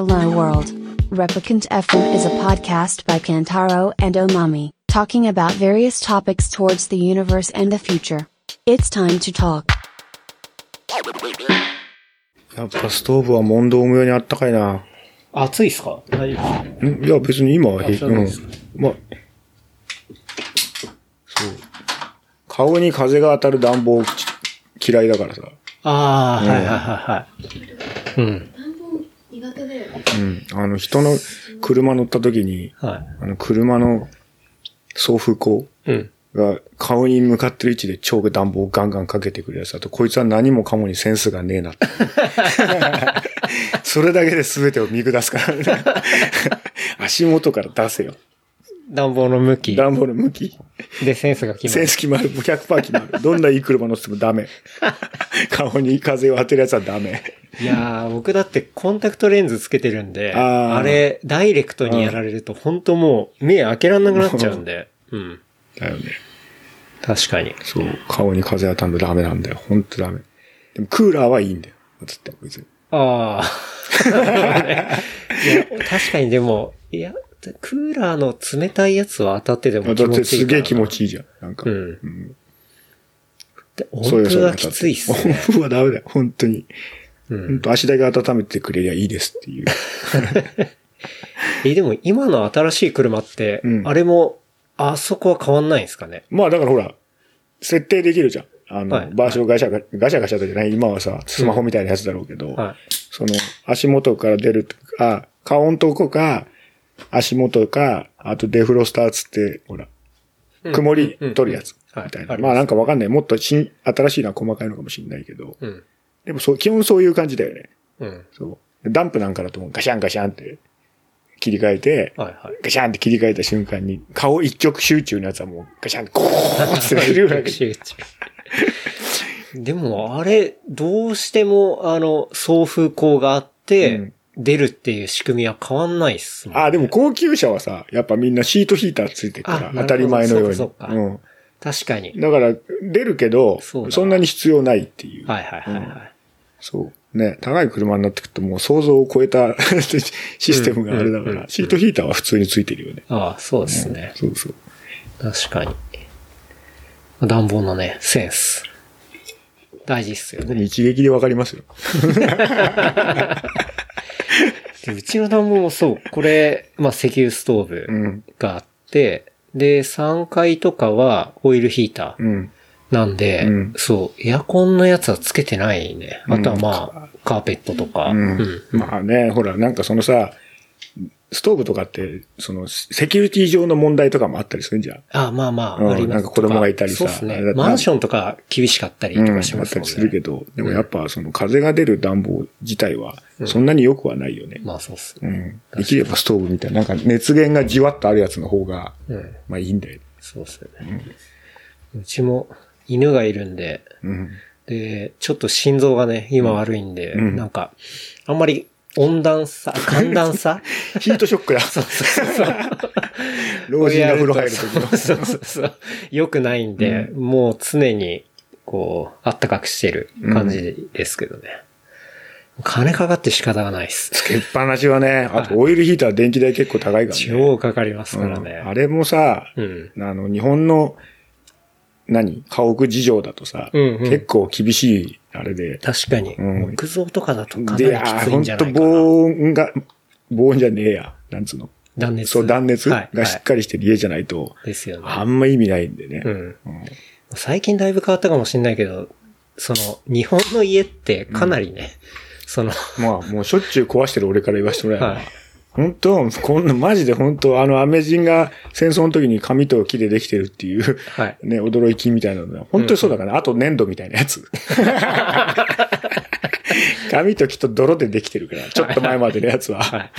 Hello World. Replicant FM is a podcast by Kantaro and Omami, talking about various topics towards the universe and the future. It's time to talk. やっぱストーブは問答無用にあったかいな。暑いっすか大丈夫んいや、別に今は平気。うん。まあ、そう。顔に風が当たる暖房き嫌いだからさ。ああ、はいはいはいはい。うん。うん。あの、人の車乗った時に、はあの、車の送風口。が顔に向かってる位置で超暖房をガンガンかけてくるやつだと、こいつは何もかもにセンスがねえなって。それだけで全てを見下すからね。足元から出せよ。暖房の向き暖房の向き。でセンスが決まるセンス。決まる。もう100%決まる。どんないい車乗っててもダメ。顔に風を当てるやつはダメ。いやー、僕だってコンタクトレンズつけてるんで、あーあれ、ダイレクトにやられると本当もう目開けらんなくなっちゃうんで。うん。だよね。確かに。そう。顔に風当たるのダメなんだよ。ほんとダメ。でもクーラーはいいんだよ。つって、別に。ああ。いや、確かにでも、いや、クーラーの冷たいやつは当たってても気だって持ちいいからげえ気持ちいいじゃん。なんか。うん。でそうよ温風はきついっす温ね。風はダメだよ。本当に。うん本当足だけ温めてくれりゃいいですっていう。え、でも今の新しい車って、うんあれも、あそこは変わんないんですかね？まあだからほら、設定できるじゃん。あの、はい場所ガシャガガシャガシャとじゃない、今はさ、スマホみたいなやつだろうけど、はその、足元から出るとか、顔のとこか、足元か、あとデフロスターつって、ほら、い。曇り取るやつ、はいみたいな。まあなんかわかんない。もっと新、新しいのは細かいのかもしれないけど、うん。でもそう、基本そういう感じだよね。うん。そう。ダンプなんかだとガシャンガシャンって切り替えて、はいはい。ガシャンって切り替えた瞬間に、顔一直集中のやつはもうガシャンゴーって出るわけ。集 中でも、あれ、どうしても、あの、送風口があって、うん出るっていう仕組みは変わんないっすもん。あ、でも高級車はさ、やっぱみんなシートヒーターついてるかあら、当たり前のように。そうかそうかうん。確かに。だから、出るけど、そそんなに必要ないっていう。はいはいはいはい。そう。ね、高い車になってくるともう想像を超えた システムがあれだかうんうんうんら、シートヒーターは普通についてるよね。ああ、そうですね。そうそう。確かに。暖房のね、センス。大事っすよね。一撃でわかりますよ。でうちの暖房もそう。これ、まあ、石油ストーブうん。があって、で、3階とかはオイルヒーターうん。なんで、うんそう、エアコンのやつはつけてないね。あとはまあ、カーペットとか。うんうんまあね、ほら、なんかそのさ、ストーブとかって、その、セキュリティ上の問題とかもあったりするんじゃん？あまあまあ、うんありますなんか子供がいたりさそうですね。マンションとか厳しかったりとうん、あかしますもんね。ったりするけど、でもやっぱその風が出る暖房自体は、そんなに良くはないよね。まあそうっすね。うん。できればストーブみたいな、なんか熱源がじわっとあるやつの方が、うん。まあいいんだよね。そうっすよね。うちも犬がいるんで、うん。で、ちょっと心臓がね、今悪いんで、うんなんか、あんまり温暖さ、寒暖差？ヒートショックだ。そうそうそう。老人が風呂入る時の。そうそうそう。良くないんで、もう常に、こう、あったかくしてる感じですけどね。金かかって仕方がないっす。つけっぱなしはね、あとオイルヒーター電気代結構高いからね。超かかりますからうんね。あれもさ、うん。あの、日本の、何？家屋事情だとさ、うんうん結構厳しい、あれで。確かに。うん木造とかだとかなで、りきあついほんじゃないかな。防音が、防音じゃねえや。なんつうの？断熱。そう、断熱はいがしっかりしてる家じゃないと、ですよね。あんま意味ないんでね。うん。うん最近だいぶ変わったかもしれないけど、その、日本の家ってかなりね、その、まあ、もうしょっちゅう壊してる俺から言わせてもらえば。はい本当こんな、マジで本当あの、アメ人が戦争の時に紙と木でできてるっていう、はい。ね、驚きみたいなのは、本当にそうだからね。あと粘土みたいなやつ。紙と木と泥でできてるから、ちょっと前までのやつは。はい。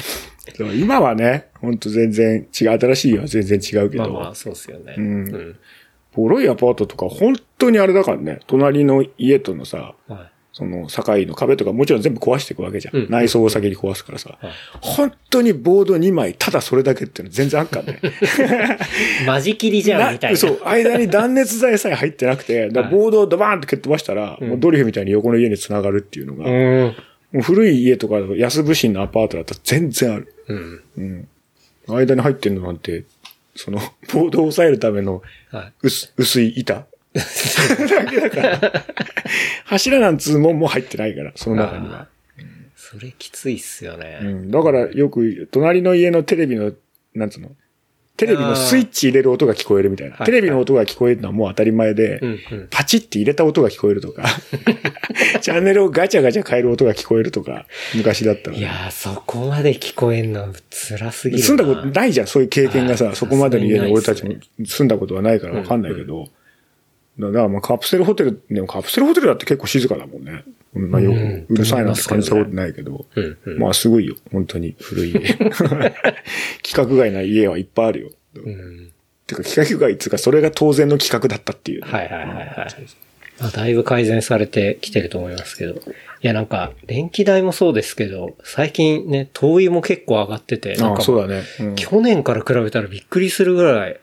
今はね、本当全然違う、新しい家は全然違うけど、まあまあ、そうですよね。うんうん。ボロいアパートとか本当にあれだからね、隣の家とのさ、はい。その境の壁とかもちろん全部壊していくわけじゃん。うん内装を先に壊すからさ。はい本当にボード2枚、ただそれだけっていうの全然あっかんね。間仕切りじゃん、みたいな。そう、間に断熱材さえ入ってなくて、だボードをドバーンって蹴っ飛ばしたら、うんもうドリフみたいに横の家に繋がるっていうのが、うん。もう古い家とか、安部新のアパートだったら全然ある。うん。うん。間に入ってんのなんて、その、ボードを押さえるためのはい。薄薄い板だけだから。柱なんつうもんも入ってないから、その中には。それきついっすよね。うん。だからよく、隣の家のテレビの、なんつうの？テレビのスイッチ入れる音が聞こえるみたいな。はいテレビの音が聞こえるのはもう当たり前で、うんうん。パチって入れた音が聞こえるとか、チャンネルをガチャガチャ変える音が聞こえるとか、昔だったら。いやー、そこまで聞こえんの辛すぎるな。住んだことないじゃん、そういう経験がさ、はいそこまでの家に俺たちも住んだことはないからわかんないけど、だからまあカプセルホテル、でもカプセルホテルだって結構静かだもんね。まあようるさいなんて感じたことないけど、うんうん。まあすごいよ、本当に古い家。規格外な家はいっぱいあるよ。うん。てか規格外っていうかそれが当然の規格だったっていうね、はいはいはいはい。まあ、だいぶ改善されてきてると思いますけど。いや、なんか、電気代もそうですけど、最近ね、灯油も結構上がってて、なんああ、か、そうだね。うん去年から比べたらびっくりするぐらい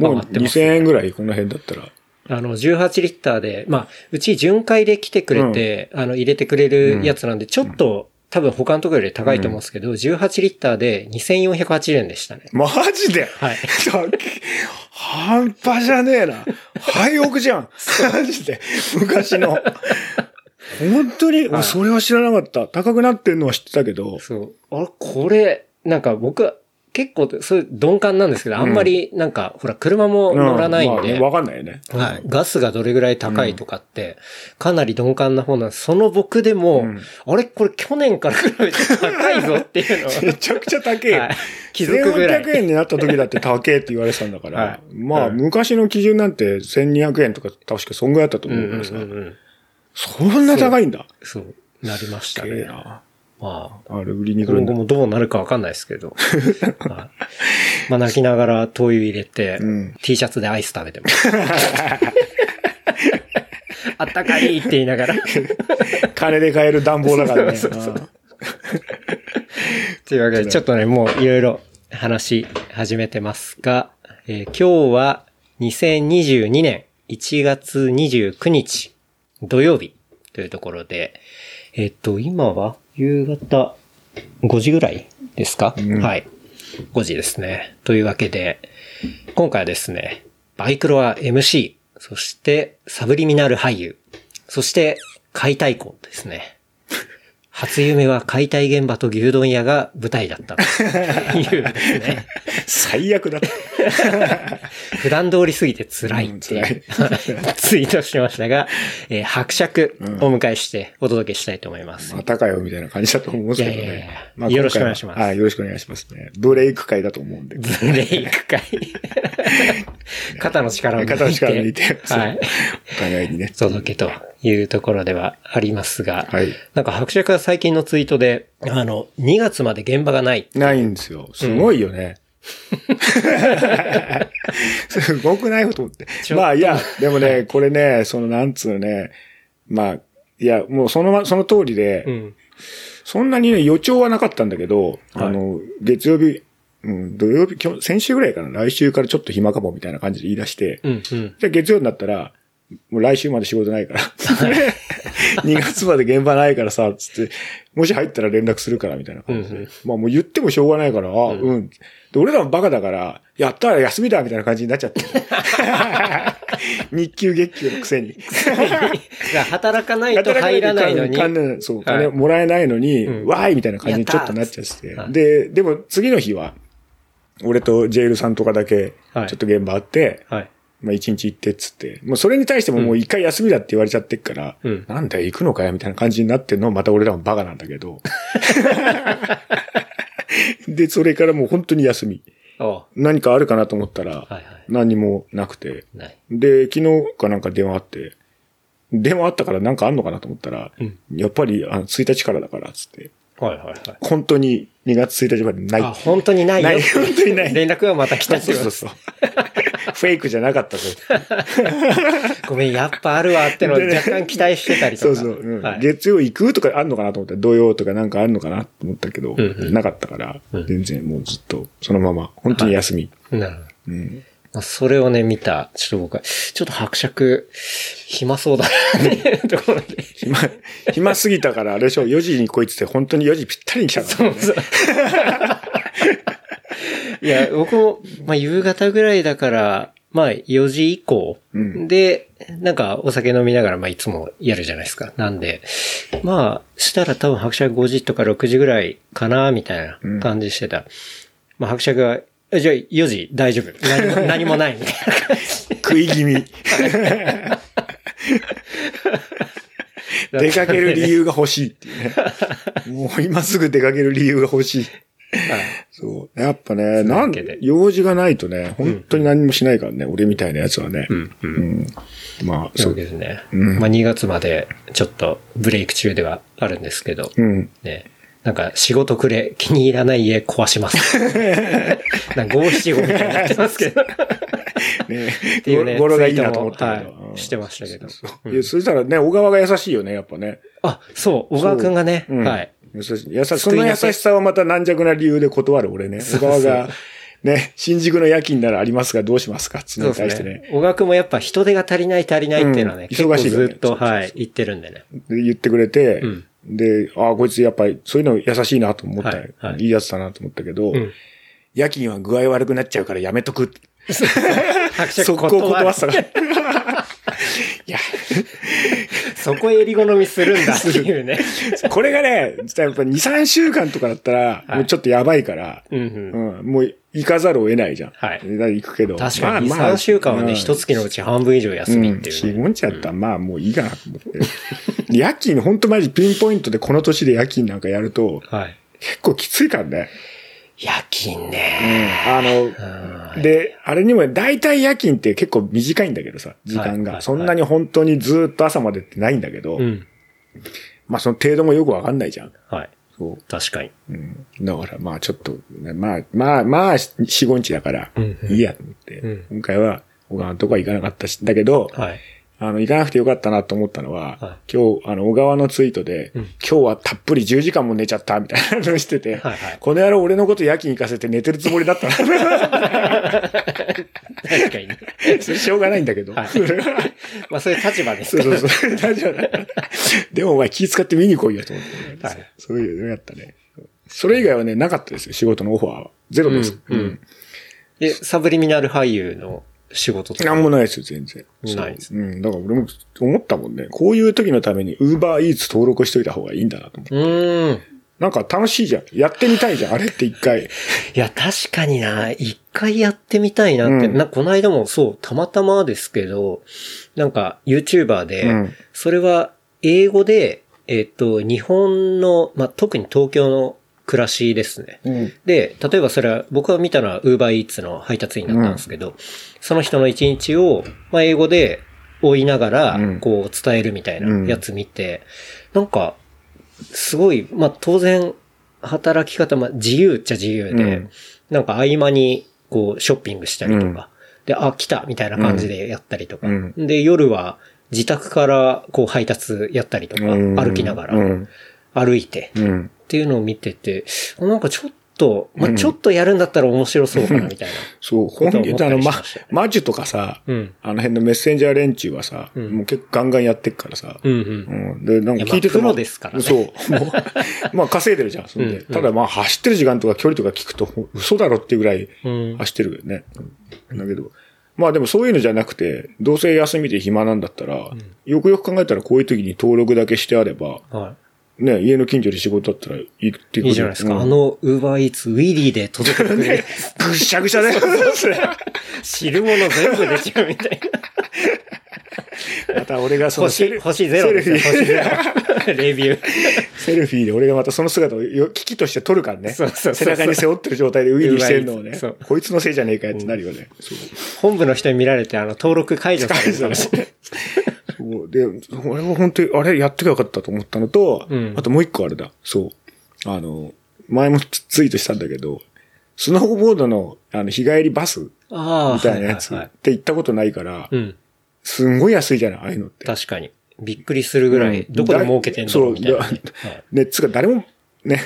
上もうがってます、2000円ぐらいこの辺だったら。あの、18リッターで、まあ、うち巡回で来てくれて、あの、入れてくれるやつなんで、ちょっと、多分他のところより高いと思うんですけど、18リッターで2480円でしたね。マジで？はい。半端じゃねえな。廃屋じゃん。マジで。昔の。本当に、俺それは知らなかった。高くなってんのは知ってたけど。そう。あれ、これ、なんか僕、結構、そういう鈍感なんですけど、あんまり、なんか、ほら、車も乗らないんで、わかんないよね。はい。ガスがどれぐらい高いとかって、かなり鈍感な方なんです。その僕でも、うんあれこれ去年から比べて高いぞっていうのを、めちゃくちゃ高い気づくぐらい。1400円になった時だって高えって言われてたんだから。はいまあ、うん昔の基準なんて1200円とか確かそんぐらいだったと思うからさ。そんな高いんだ。そう、なりましたね。すげえな。まあ、あれ売りに来る。今後もどうなるかわかんないですけど。はいまあ、泣きながら灯油入れて、うん T シャツでアイス食べてます。あったかいって言いながら。金で買える暖房だからね。そうそうそうあというわけで、ちょっとね、もういろいろ話し始めてますが、えー今日は2022年1月29日土曜日というところで、えっと、今は夕方5時ぐらいですか、うんはい。5時ですね。というわけで、今回はですね、バイクロア MC、そしてサブリミナル俳優、そして解体工ですね。初夢は解体現場と牛丼屋が舞台だったと いうですね。最悪だった。普段通りすぎて辛いっていう、ツイートしましたが、えー伯爵をお迎えしてお届けしたいと思います。またかよ、みたいな感じだと思うんですけどいやいやいやね。よろしくお願いします今回ははい、よろしくお願いしますね。ブレイク会だと思うんで。ブレイク会。肩の力を抜いて。肩の力抜いてはい。お互いにね。届けというところではありますが、はいなんか伯爵が最近のツイートで、あの、2月まで現場がない。ないんですよ。すごいよね。すごくない？と思ってっ。とまあいや、でもね、これね、そのなんつうのね、まあ、いや、もうそのま、その通りで、うん。そんなにね、予兆はなかったんだけど、はいあの、月曜日、うん、土曜日、今日、先週ぐらいかな、来週からちょっと暇かもみたいな感じで言い出して、うん、うん。じゃあ月曜になったら、もう来週まで仕事ないから。2月まで現場ないからさ、つって、もし入ったら連絡するからみたいな感じで。うんうんまあもう言ってもしょうがないから、あ、うん。で、俺らもバカだから、やったら休みだみたいな感じになっちゃって。日給月給のくせに。働かないと入らないのに。金そう、はい金もらえないのに、うんわーいみたいな感じにちょっとなっちゃって。で、でも次の日は、俺とジェイルさんとかだけ、ちょはいっと現場あって、はい。まあ一日行ってっつって、もうそれに対してももう一回休みだって言われちゃってっから、うんなんだよ行くのかよみたいな感じになってんのまた俺らもバカなんだけど。で、それからもう本当に休み。お何かあるかなと思ったら、はいはい。何もなくて。で、昨日かなんか電話あって、電話あったからなんかあんのかなと思ったら、うんやっぱりあの1日からだから、つって。はいはいはい。本当に2月1日までない。あ、本当にないよ。ない本当にない連絡がまた来たそうそうそう。フェイクじゃなかったぞ。ごめん、やっぱあるわってのを若干期待してたりとか。そうそう、うんはい月曜行くとかあんのかなと思ったら、土曜とかなんかあんのかなと思ったけど、んうんなかったから、うん全然もうずっとそのまま、本当に休み。なるほど。うんまあ、それをね、見た、ちょっと僕は、ちょっと伯爵、暇そうだな、っていうところで。暇、暇すぎたから、あれでしょ、4時に来いってって本当に4時ぴったりに来たから、ね。そういや、僕も、まあ、夕方ぐらいだから、まあ、4時以降うんで、なんかお酒飲みながら、まあ、いつもやるじゃないですか。なんで、まあ、したら多分伯爵5時とか6時ぐらいかな、みたいな感じしてた。まあ、伯爵が、えじゃあ4時大丈夫。何も、何もない、みたいな感じ食い気味。出かける理由が欲しいっていうね。もう今すぐ出かける理由が欲しい。は いそう。やっぱね、なん用事がないとね、本当に何もしないからね、俺みたいなやつはね。うん、うん。うんまあ、そそうう。ですね。うんまあ2月までちょっとブレイク中ではあるんですけど、うん。ね。なんか仕事くれ、気に入らない家壊します。なんか五七五みたいになってますけど。ねっていうね語呂がいいなと思ったけど。はいしてましたけどそういやそしたらね、小川が優しいよね、やっぱね。あ、そう、小川くんがね、うんはい。優しい。優しい。その優しさ。はまた軟弱な理由で断る俺ね。小川が、ね、新宿の夜勤ならありますがどうしますか？つのに対してね。小川くんもやっぱ人手が足りない足りないっていうのはね、うん。結構忙しい。ねずっと、はい、言ってるんでね。で言ってくれて、うん。で、ああ、こいつやっぱりそういうの優しいなと思った、はいはい。いいやつだなと思ったけど、うん。夜勤は具合悪くなっちゃうからやめとく 速攻断ってたから。いや、そこ襟好みするんだ っていうね。これがね、やっぱ2、3週間とかだったら、はいもうちょっとやばいから、うんうんうん、もう行かざるを得ないじゃん。はい行くけど。確かに、2、まあまあ3週間はね、一月のうち半分以上休みってうん、いうね。4、5日やったら、まあもういいかなと思って。夜勤、ほんとマジピンポイントでこの年で夜勤なんかやると、はい。結構きついからね。夜勤うんね。あの、うんで、あれにも、大体夜勤って結構短いんだけどさ、時間が。そんなに本当にずっと朝までってないんだけど、うん。まあその程度もよくわかんないじゃん。はい。そ確かに。う。うん。だからまあちょっと、まあまあまあ、4、5日だからいいやと思って、うん今回は小川のとこは行かなかったし、だけど、はい。あの、行かなくてよかったなと思ったのは、は今日、あの、小川のツイートで、ん今日はたっぷり10時間も寝ちゃった、みたいなのをしてて、はいはいこの野郎俺のこと夜勤行かせて寝てるつもりだったな。確かにね。それしょうがないんだけど。はいまあそういう立場ですそうから。そうそう。大丈夫だ。でもお前気使って見に来いよと思って。はいそういうのやったね。それ以外はね、なかったですよ、仕事のオファーは。ゼロです。うんうんで、サブリミナル俳優の仕事とか。なんもないですよ、全然。ないですそううん。だから俺も思ったもんね。こういう時のために Uber Eats 登録しといた方がいいんだなと思って。うーん。なんか楽しいじゃん。やってみたいじゃん、あれって一回。いや、確かにな、一回やってみたいなって、うんな、この間もそう、たまたまですけど、なんか、YouTuber で、うんそれは英語で、えっと、日本の、まあ、特に東京の暮らしですね。うん。で、例えばそれは、僕が見たのは UberEats の配達員だったんですけど、その人の一日を、まあ、英語で追いながらうん、こう伝えるみたいなやつ見て、なんか、すごい、まあ、当然、働き方、まあ、自由っちゃ自由で、うん。なんか合間に、こう、ショッピングしたりとか、で、あ、来たみたいな感じでやったりとか、うん。で、夜は自宅から、こう、配達やったりとか、うん。歩きながら、うん。歩いて、うん。っていうのを見てて、なんかちょっと、まあ、ちょっとやるんだったら面白そうかな、みたいな。そう、本気あの、まマジュとかさ、うん。あの辺のメッセンジャー連中はさ、んもう結構ガンガンやってっからさ、うんうん。うん。で、なんか聞いててもプロですからねそう。もう まあ稼いでるじゃん。そんでうんうんただまあ走ってる時間とか距離とか聞くとほ嘘だろっていうぐらいうん走ってるよね。うんだけど、まあでもそういうのじゃなくて、どうせ休みで暇なんだったら、よくよく考えたらこういう時に登録だけしてあれば、はね、家の近所で仕事だったら行ってくい。いいじゃないですか。うんあの、ウーバーイーツ、ウィリーで届けてくれる。ぐっしゃぐしゃだよ。それ 汁物全部出ちゃうみたいな。また俺がそのセ星、ル星ゼロですよ、セルフィ星ゼーロ。レビュー。セルフィーで俺がまたその姿をよ危機として撮るからね。そうそうそう背中に背負ってる状態でウィリーしてるのをねそう。こいつのせいじゃねえかよってなるよね。そう本部の人に見られて、あの、登録解除されるかもしれない。そうで、俺は本当に、あれやってきゃよかったと思ったのと、うんあともう一個あれだ。そう。あの、前もツイートしたんだけど、スノーボードの、あの、日帰りバスああ、みたいなやつって行ったことないから、うん。すんごい安いじゃない、ああいうのって。確かに。びっくりするぐらい、どこで儲けてんだろうみたいな。そうはいね、つうか誰も、ね、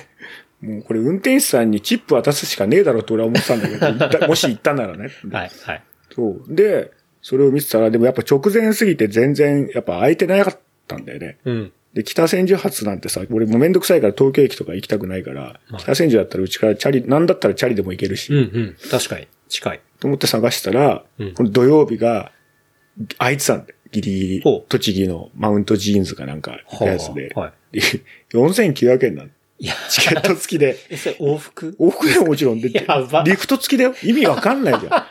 もうこれ運転手さんにチップ渡すしかねえだろうって俺は思ってたんだけど もし行ったならね。はい、はい。そう。で、それを見てたら、でもやっぱ直前すぎて全然、やっぱ空いてなかったんだよね。うん。で、北千住発なんてさ、俺もうめんどくさいから東京駅とか行きたくないから、北千住だったらうちからチャリ、なんだったらチャリでも行けるし、うんうん。確かに。近い。と思って探したら、うんこの土曜日が空いてたんだよ。ギリギリ。栃木のマウントジーンズかなんか、やつで。はい。で4900円なの。いや、チケット付きで。え、それ往復？往復でもちろん。で、リフト付きだよ。意味わかんないじゃん。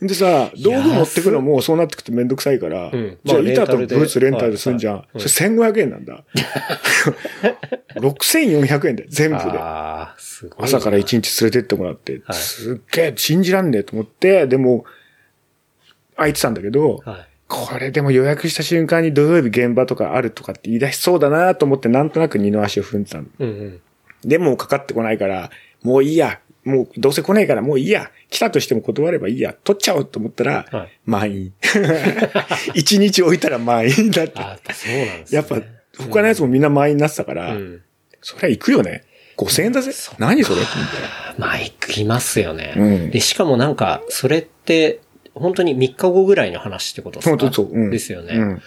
でさ、道具持ってくのもそうなってくてめんどくさいから、うんじゃあまあ板とブーツレンタルすんじゃん。それ1500円なんだ。6400円で、全部で。朝から一日連れてってもらって、はいすっげえ信じらんねえと思って、でも、空いてたんだけど、はい。これでも予約した瞬間に土曜日現場とかあるとかって言い出しそうだなと思ってなんとなく二の足を踏んでたの。うんうん。でもかかってこないから、もういいや。もうどうせ来ないからもういいや。来たとしても断ればいいや。取っちゃおうと思ったら、はい満員。一日置いたら満員だって。あやっぱそうなんですね。やっぱ他のやつもみんな満員になってたから、うん。そりゃ行くよね。5000円だぜ。何それ？まあ、行きますよね。うんで、しかもなんか、それって、本当に3日後ぐらいの話ってことですか？本当そううんですよね。うん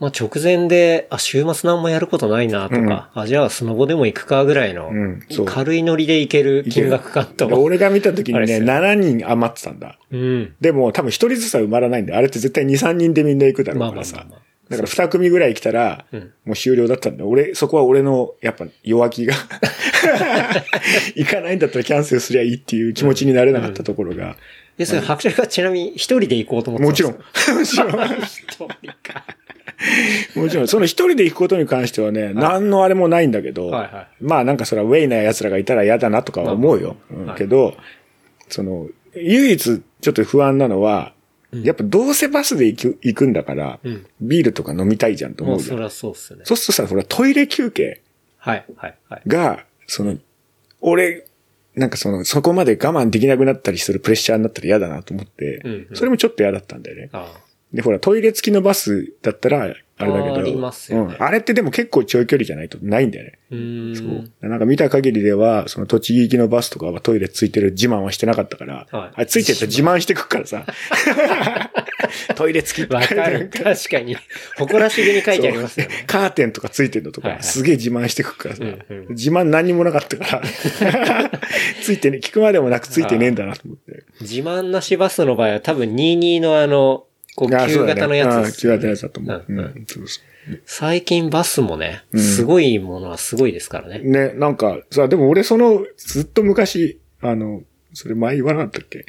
まあ直前で、あ、週末なんもやることないなとか、あ、じゃあスノボでも行くかぐらいのうんそう、軽いノリで行ける金額感と。で俺が見た時にね、あれですよ7人余ってたんだ。うん。でも多分一人ずつは埋まらないんで、あれって絶対2、3人でみんな行くだろうからさまあまあまあまあ。だから2組ぐらい来たら、うんもう終了だったんだ。俺、そこは俺の、やっぱ弱気が 行かないんだったらキャンセルすりゃいいっていう気持ちになれなかったところが、で、それ白鳥がちなみに一人で行こうと思ってもちろん、もちろん、もちろん、その一人で行くことに関してはね、何のあれもないんだけど、まあなんかそれはウェイな奴らがいたら嫌だなとかは思うよ。けど、その、唯一ちょっと不安なのは、やっぱどうせバスで行く行くんだから、うん。ビールとか飲みたいじゃんと思うそりゃそうっすね。そうするとさ、ほらトイレ休憩はい、はい、はい。が、その、俺、なんかその、そこまで我慢できなくなったりするプレッシャーになったら嫌だなと思って、うんうんそれもちょっと嫌だったんだよね。あで、ほら、トイレ付きのバスだったら、あれだけど、あーありますよねうん。あれってでも結構長距離じゃないとないんだよね。うーん。そう。なんか見た限りでは、その栃木行きのバスとかはトイレついてる自慢はしてなかったから、はいあれついてると自慢してくっからさ、トイレ付きわかる。確かに。誇らしげに書いてありますよね。カーテンとかついてるのとか、はいはいすげえ自慢してくっからさ、うんうん自慢何にもなかったから、ついてね、聞くまでもなくついてねえんだなと思って。自慢なしバスの場合は多分22のあの、こう、あ旧型のやつです旧型のやつだと思う。うんうん最近バスもね、すごいものはすごいですからね。ね、なんか、さ、でも俺その、ずっと昔、あの、それ前言わなかったっけ？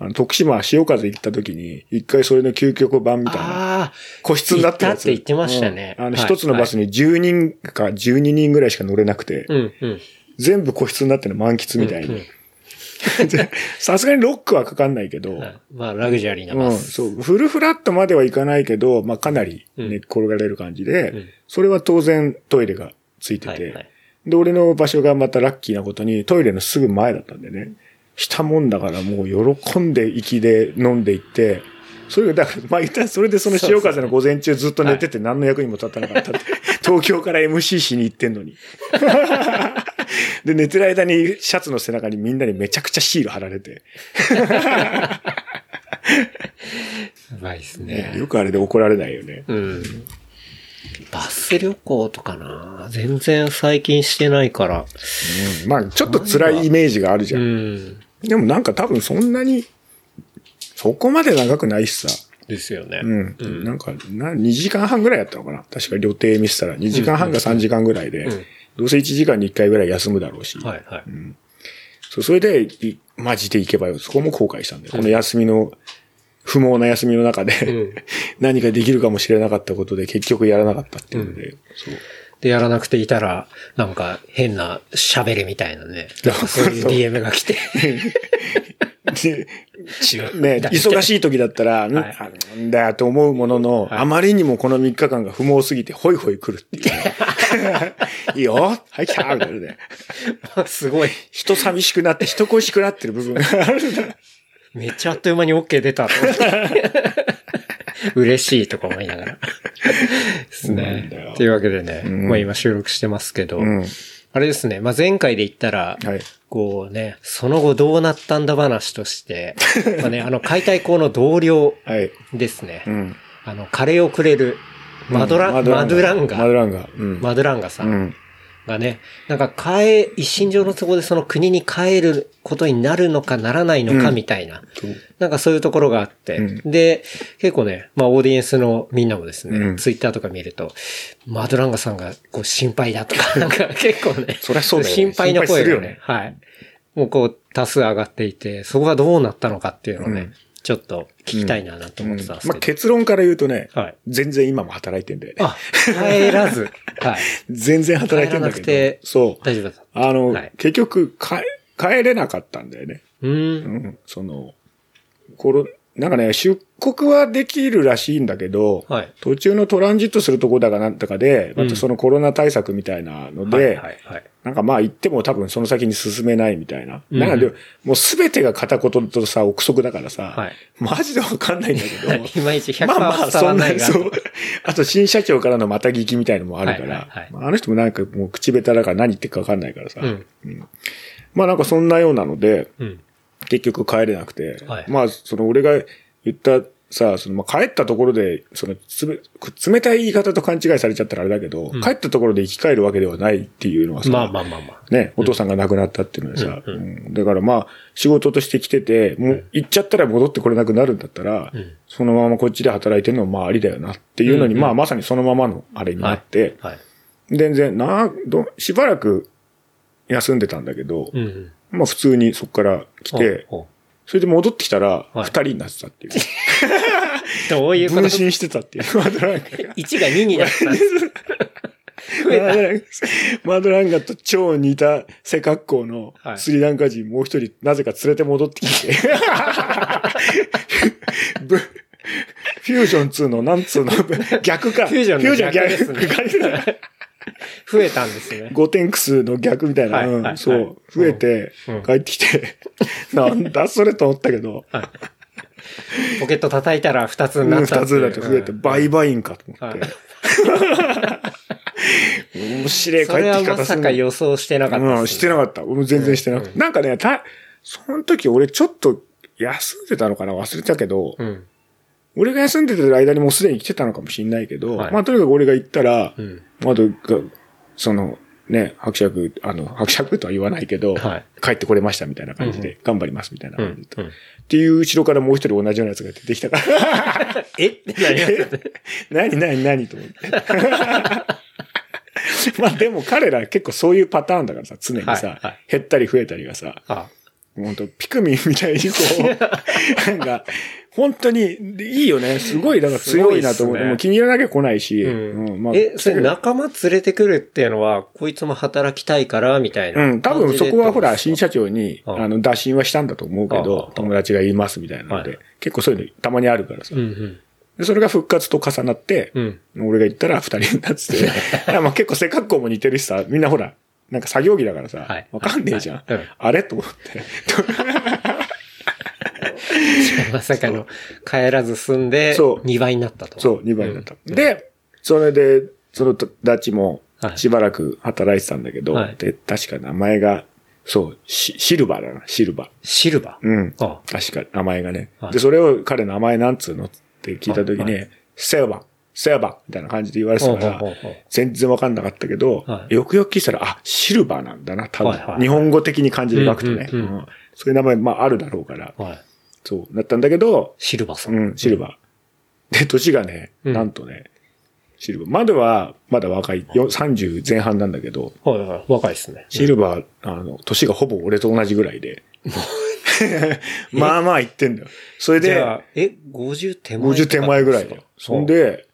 あの、徳島潮風行った時に、一回それの究極版みたいな、個室になってるやつ。行って言ってましたね。うん。あの、はい。一つのバスに10人か12人ぐらいしか乗れなくて、うん、うん。全部個室になってるの満喫みたいうんに。でさすがにロックはかかんないけど、はい。まあ、ラグジュアリーなうん、バス。そう、フルフラットまではいかないけど、まあかなりうん。寝っ転がれる感じで、ん。それは当然トイレがついてて、はいはい。で、俺の場所がまたラッキーなことにトイレのすぐ前だったんでね、したもんだからもう喜んで行きで飲んで行って、それが、だから、まあ言ったらそれでその潮風の午前中ずっと寝てて何の役にも立たなかったって、東京から MC しに行ってんのに。で、寝てる間にシャツの背中にみんなにめちゃくちゃシール貼られて、やばいですね。よくあれで怒られないよね。うん。バス旅行とかな全然最近してないから。うんまあ、ちょっと辛いイメージがあるじゃ。うんん。でもなんか多分そんなに、そこまで長くないしさ。ですよね。うん。なんか、な、2時間半ぐらいやったのかな確か予定見せたら。2時間半か3時間ぐらいで、うんどうせ1時間に1回ぐらい休むだろうし。はいはい。そうそれで、いマジで行けばよ。そこも後悔したんだよ。この休みの、不毛な休みの中で、ん何かできるかもしれなかったことで結局やらなかったっていうので、そう。で、やらなくていたら、なんか変な喋れみたいなね。なんかそういう DM が来て。でね、忙しい時だったら、なんだよと思うものの、あまりにもこの3日間が不毛すぎて、ホイホイ来るっていうね。いいよはい、来たみたいなね。すごい。人寂しくなって、人恋しくなってる部分があるんだ。めっちゃあっという間に OK 出た。嬉しいとか思いながら。ですね。というわけでね、うんまあ今収録してますけど、うん。あれですね、まあ前回で言ったら、はい。こうね、その後どうなったんだ話として、まあね、あの解体工の同僚はい。ですね。うん。あの、カレーをくれる、マドラ、うんマドランマドランガ。マドランガさうんん。がね、なんか帰、一身上の都合でその国に帰ることになるのかならないのかうん。みたいな、そう。なんかそういうところがあって、うで、結構ね、まあオーディエンスのみんなもですね、うん。ツイッターとか見ると、マドランガさんがこう心配だとか、なんか結構ね、そりゃそうだよね。心配の声がねね。はい。もうこう多数上がっていて、そこがどうなったのかっていうのをね、うんちょっと聞きたいななんて思ってたんですまあ、けど。結論から言うとね、はい。全然今も働いてんだよね。あ、帰らず。はい。全然働いてんだ帰らなくてけど。そう。大丈夫だった。あの、はい結局、帰、帰れなかったんだよね。うー。うんん。その、コロ、なんかね、出国はできるらしいんだけど、はい。途中のトランジットするとこだかなんとかで、またそのコロナ対策みたいなので、はい、はい、はい。なんかまあ行っても多分その先に進めないみたいな。うんなんかでもうすべてが片言とさ、憶測だからさ、はいマジでわかんないんだけど、いまいち100%まあまあ、伝そんな。そう。あと新社長からのまた聞きみたいのもあるから、はいはいはいまああの人もなんかもう口下手だから何言ってるかわかんないからさ、うん。まあなんかそんなようなので、うん。結局帰れなくて、はいまあその俺が言ったさ、そのまあ帰ったところで、そのつめ冷たい言い方と勘違いされちゃったらあれだけど、ん。帰ったところで生き返るわけではないっていうのはさ、まあまあまあまあ。ね、お父さんが亡くなったっていうのでさ、うんうんだからまあ、仕事として来てて、もう行っちゃったら戻ってこれなくなるんだったら、うん。そのままこっちで働いてるのもまあありだよなっていうのに、うんうんまあまさにそのままのあれになって、はい。全然、な、ど、しばらく休んでたんだけど、うんうん。まあ普通にそこから来て、おうおうそれで戻ってきたら、はい二人になってたっていう。どういうこと？分身してたっていう。マドランガが。1が2になったマドランガと超似た背格好のはいスリランカ人もう一人なぜか連れて戻ってきて。ブフュージョン2のなんつうの？逆か。フュージョンの逆ですね逆 増えたんですね。ゴテンクスの逆みたいな。うんはいそう。増えてうん、帰ってきて、なんだそれと思ったけど、ポケット叩いたら2つにな二ったっていう。つだと増えて、うん倍々かと思ってはい。面白い帰ってき方まさか予想してなかったねうん、してなかった。俺も全然してなくて。なんかね、た、その時俺ちょっと休んでたのかな忘れたけど、うん。俺が休んでてる間にもうすでに来てたのかもしんないけど、はい。まあとにかく俺が行ったら、うん。まだが、その、ね、伯爵、あの、伯爵とは言わないけど、はい。帰ってこれましたみたいな感じで、うん頑張りますみたいなうん感じで、っていう後ろからもう一人同じようなやつが出てきたから、え？ってなりますよね。何何何？と思って。まあでも彼ら結構そういうパターンだからさ、常にさ、はいはい。減ったり増えたりがさ、あ本当ピクミンみたいにこう、なんか、本当にいいよね。すごい、だから強いなと思っすね。もう気に入らなきゃ来ないし、うん。うんまあえ、それ仲間連れてくるっていうのは、こいつも働きたいから、みたいな。うん、多分そこはほら、新社社長に、ああ。の、打診はしたんだと思うけど、友達がいますみたいなので、はい。結構そういうのたまにあるからさ。うんうん。でそれが復活と重なって、うん。俺が行ったら二人になってて、まあ結構背格好も似てるしさ、みんなほら、なんか作業着だからさ、はいわかんねえじゃん。はいうんあれ？と思って。まさかの、帰らず住んで、そう2倍になったと。そう、2倍になった。で、それで、そのダチもはいしばらく働いてたんだけど、はいで、確か名前が、そう、シシルバーだな、シルバー。シルバー？うん。あ確か名前がね。はいで、それを彼名前なんつうのって聞いたときに、はセーバー、セーバーみたいな感じで言われてたから全然わかんなかったけど、はいよくよく聞いたら、あ、シルバーなんだな、多分。日本語的に漢字で書くとね。そういう名前、まああるだろうから、はい。そう、なったんだけど、シルバーさ。うんん、シルバー。で、年がね、うんなんとね、シルバー。まだは、まだ若い、よ30前半なんだけど、はいはい。若いですね。シルバー、あの、年がほぼ俺と同じぐらいで。まあまあ言ってんだよ。それで、え、50手前50手前ぐらいだよ。そん。で、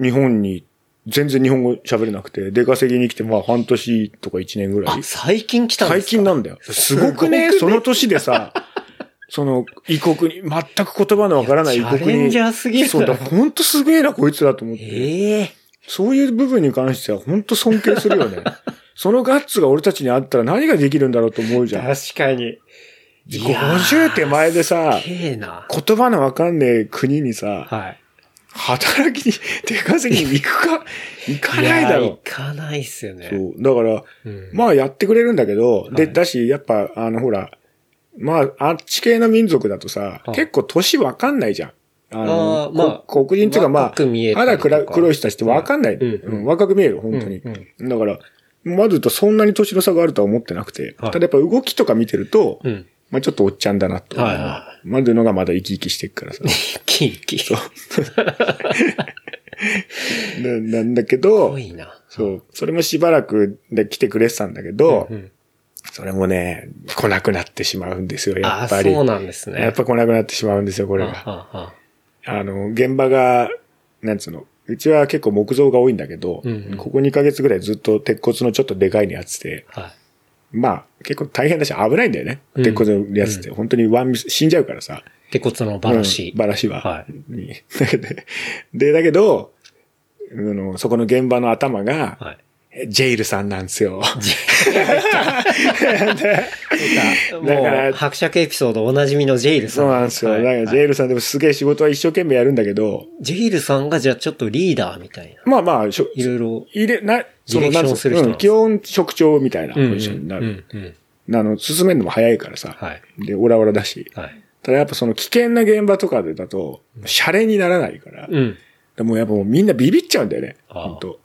日本に、全然日本語喋れなくて、出稼ぎに来て、まあ半年とか1年ぐらあい、。最近来たんで最すか？近なんだよ。すごくね、その年でさ、その、異国に、全く言葉のわからない異国に。チャレンジャーすぎるなそうだ、ほんとすげえな、こいつだと思って。ええそういう部分に関しては、ほんと尊敬するよね。そのガッツが俺たちにあったら何ができるんだろうと思うじゃん。確かに。いやー50手前でさ。言葉のわかんねえ国にさ、はい。働きに、出稼ぎに行くか、行かないだやろ行かないっすよね。そう。だから、うんまあやってくれるんだけど、で、はいだし、やっぱ、あの、ほら、まあ、あっち系の民族だとさ、はい結構年わかんないじゃん。あの、あーまあこ黒人っていうかまあ、肌暗黒い人たちってわかんない、うんうん若く見える、本当に。うんだから、まずとそんなに年の差があるとは思ってなくて、はいただやっぱ動きとか見てると、うん。まあちょっとおっちゃんだなと。はいはまずのがまだ生き生きしてるからさ。キーキー。ななんだけど多、いな。そう、それもしばらくで来てくれてたんだけど、うんそれもね、来なくなってしまうんですよ、やっぱり。そうなんですね。やっぱ来なくなってしまうんですよ、これが。あの、現場が、なんつうの、うちは結構木造が多いんだけど、うんうんここ2ヶ月ぐらいずっと鉄骨のちょっとでかいのやってて、あはい。まあ結構大変だし危ないんだよね。うん鉄骨のやつって、本当にワンミス、死んじゃうからさ。鉄骨のバラシうん。バラシは。はにだけど、で、だけど、あのそこの現場の頭が、はい。ジェイルさんなんですよ。もだからう、伯爵エピソードおなじみのジェイルさん。そうなんですよ。はいだからジェイルさんでもすげえ仕事は一生懸命やるんだけど、ジェイルさんがじゃあちょっとリーダーみたいな。まあまあ、しょいろいろ。入れ、な、その、なんつするうん基本職長みたいなポうんジションになる。うんうんあの、進めるのも早いからさ。はい。で、オラオラだし。はい。ただやっぱその危険な現場とかでだと、シャレにならないから。うん。でもうやっぱもうみんなビビっちゃうんだよね。本当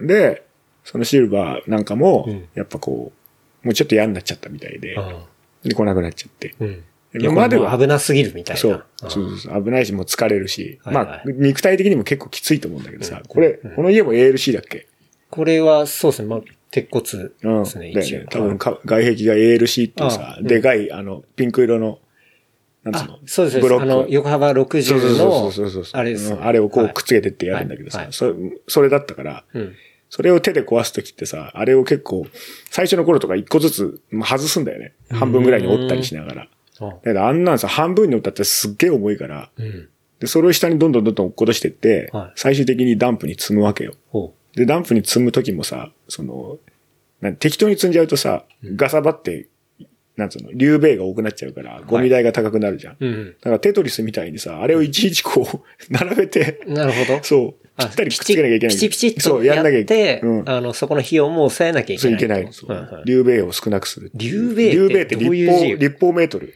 で、そのシルバーなんかもうん、やっぱこう、もうちょっと嫌になっちゃったみたいで、あで、来なくなっちゃって。うん。い今や、まではまでは危なすぎるみたいな。そう。あそうそう危ないし、もう疲れるし。はいはいまあ、肉体的にも結構きついと思うんだけどさ、うんこれ、この家も ALC だっけ？これは、そうですね。まあ、鉄骨うん。ですね、一応だよね。。多分か、外壁が ALC っていうさでかい、あの、ピンク色の、なんつうあの、そうです。ブロックあの、横幅そう60そうのそうそうそう、そう。あれですね。うんあれをこうはいくっつけてってやるんだけどはいは、いさそそれだったから、うん。それを手で壊すときってさ、あれを結構、最初の頃とか一個ずつまあ外すんだよね。半分ぐらいに折ったりしながら。あだけどあんなんさ、半分に折ったってすっげえ重いから、うん。で、それを下にどんどんどんどん落っことしてって、はい最終的にダンプに積むわけよ。ほで、ダンプに積むときもさ、その、なん適当に積んじゃうとさ、ガサバって、なんつうの、流米が多くなっちゃうから、ゴミ代が高くなるじゃん。う。うん。だからテトリスみたいにさ、あれをいちいちこう、並べて、なるほど。そう、あぴったりくっつけなきゃいけない。ピチピチっそう、とややんなきゃいけって、ない。うん。あの、そこの費用も抑えなきゃいけない。いけない。流米を少なくする。流米流米って立方、立方メートル。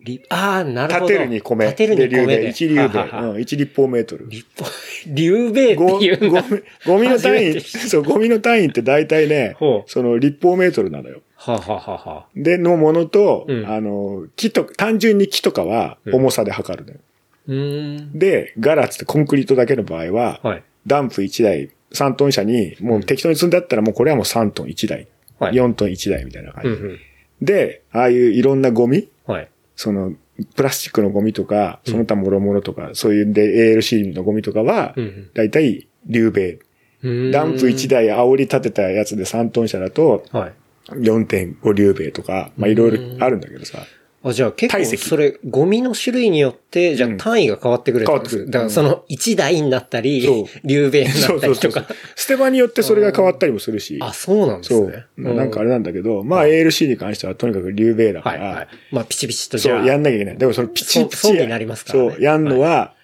りああ、なるほど。立てるに米。立てるに米で。で流米。1流米。はははうん、1立方メートル。立方、流米ってゴいう。ゴミゴミの単位、そう、ゴミの単位って大体ねその立方メートルなのよ。はははは。で、のものと、うんあの、木と、単純に木とかは重さで測るのよ。で、ガラスってコンクリートだけの場合は、はい。ダンプ1台、3トン車に、もう適当に積んであったらもうこれはもう3トン1台、はい。4トン1台みたいな感じ。うんうん。で、ああいういろんなゴミ、はい。その、プラスチックのゴミとか、その他諸々とか、そういうんで ALC のゴミとかはうんうん、だいたい流米。ダンプ1台煽り立てたやつで3トン車だと、はい。4.5流米とか、まあいろいろあるんだけどさ。あ、じゃあ結構それ、ゴミの種類によって、じゃあ単位が変わってくるってこと？です変わってくるだからその1台になったりそう、流米になそうったりとかそうそうそう。。捨て場によってそれが変わったりもするし。あ、そうなんですそねう。。なんかあれなんだけど、まあ ALC に関してはとにかく流米だから、はいはい。まあ、ピチピチとじそう、ゃあ。やんなきゃいけない。でもそのピチピチそうそうになりますからねそう、やんのは、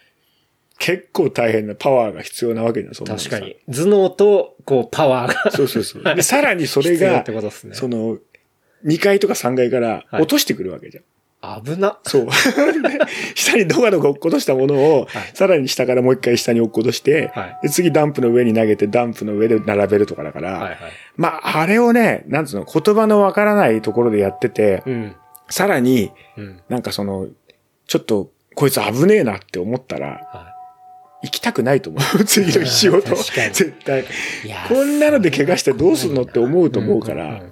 結構大変なパワーが必要なわけだよ、そんなのさ確かに。頭脳と、こう、パワーが。そうそうそう。で、さらにそれがね。その、2階とか3階から落としてくるわけじゃん。危な。そう。で 下にドカドカ落っことしたものを、はいさらに下からもう一回下に落っことして、はいで次ダンプの上に投げて、ダンプの上で並べるとかだから、はいはい。まあ、あれをね、なんつうの、言葉のわからないところでやってて、うん。さらに、うん。なんかその、ちょっと、こいつ危ねえなって思ったら、は行きたくないと思う。次の仕事。絶対。こんなので怪我してどうすんのって思うと思うから、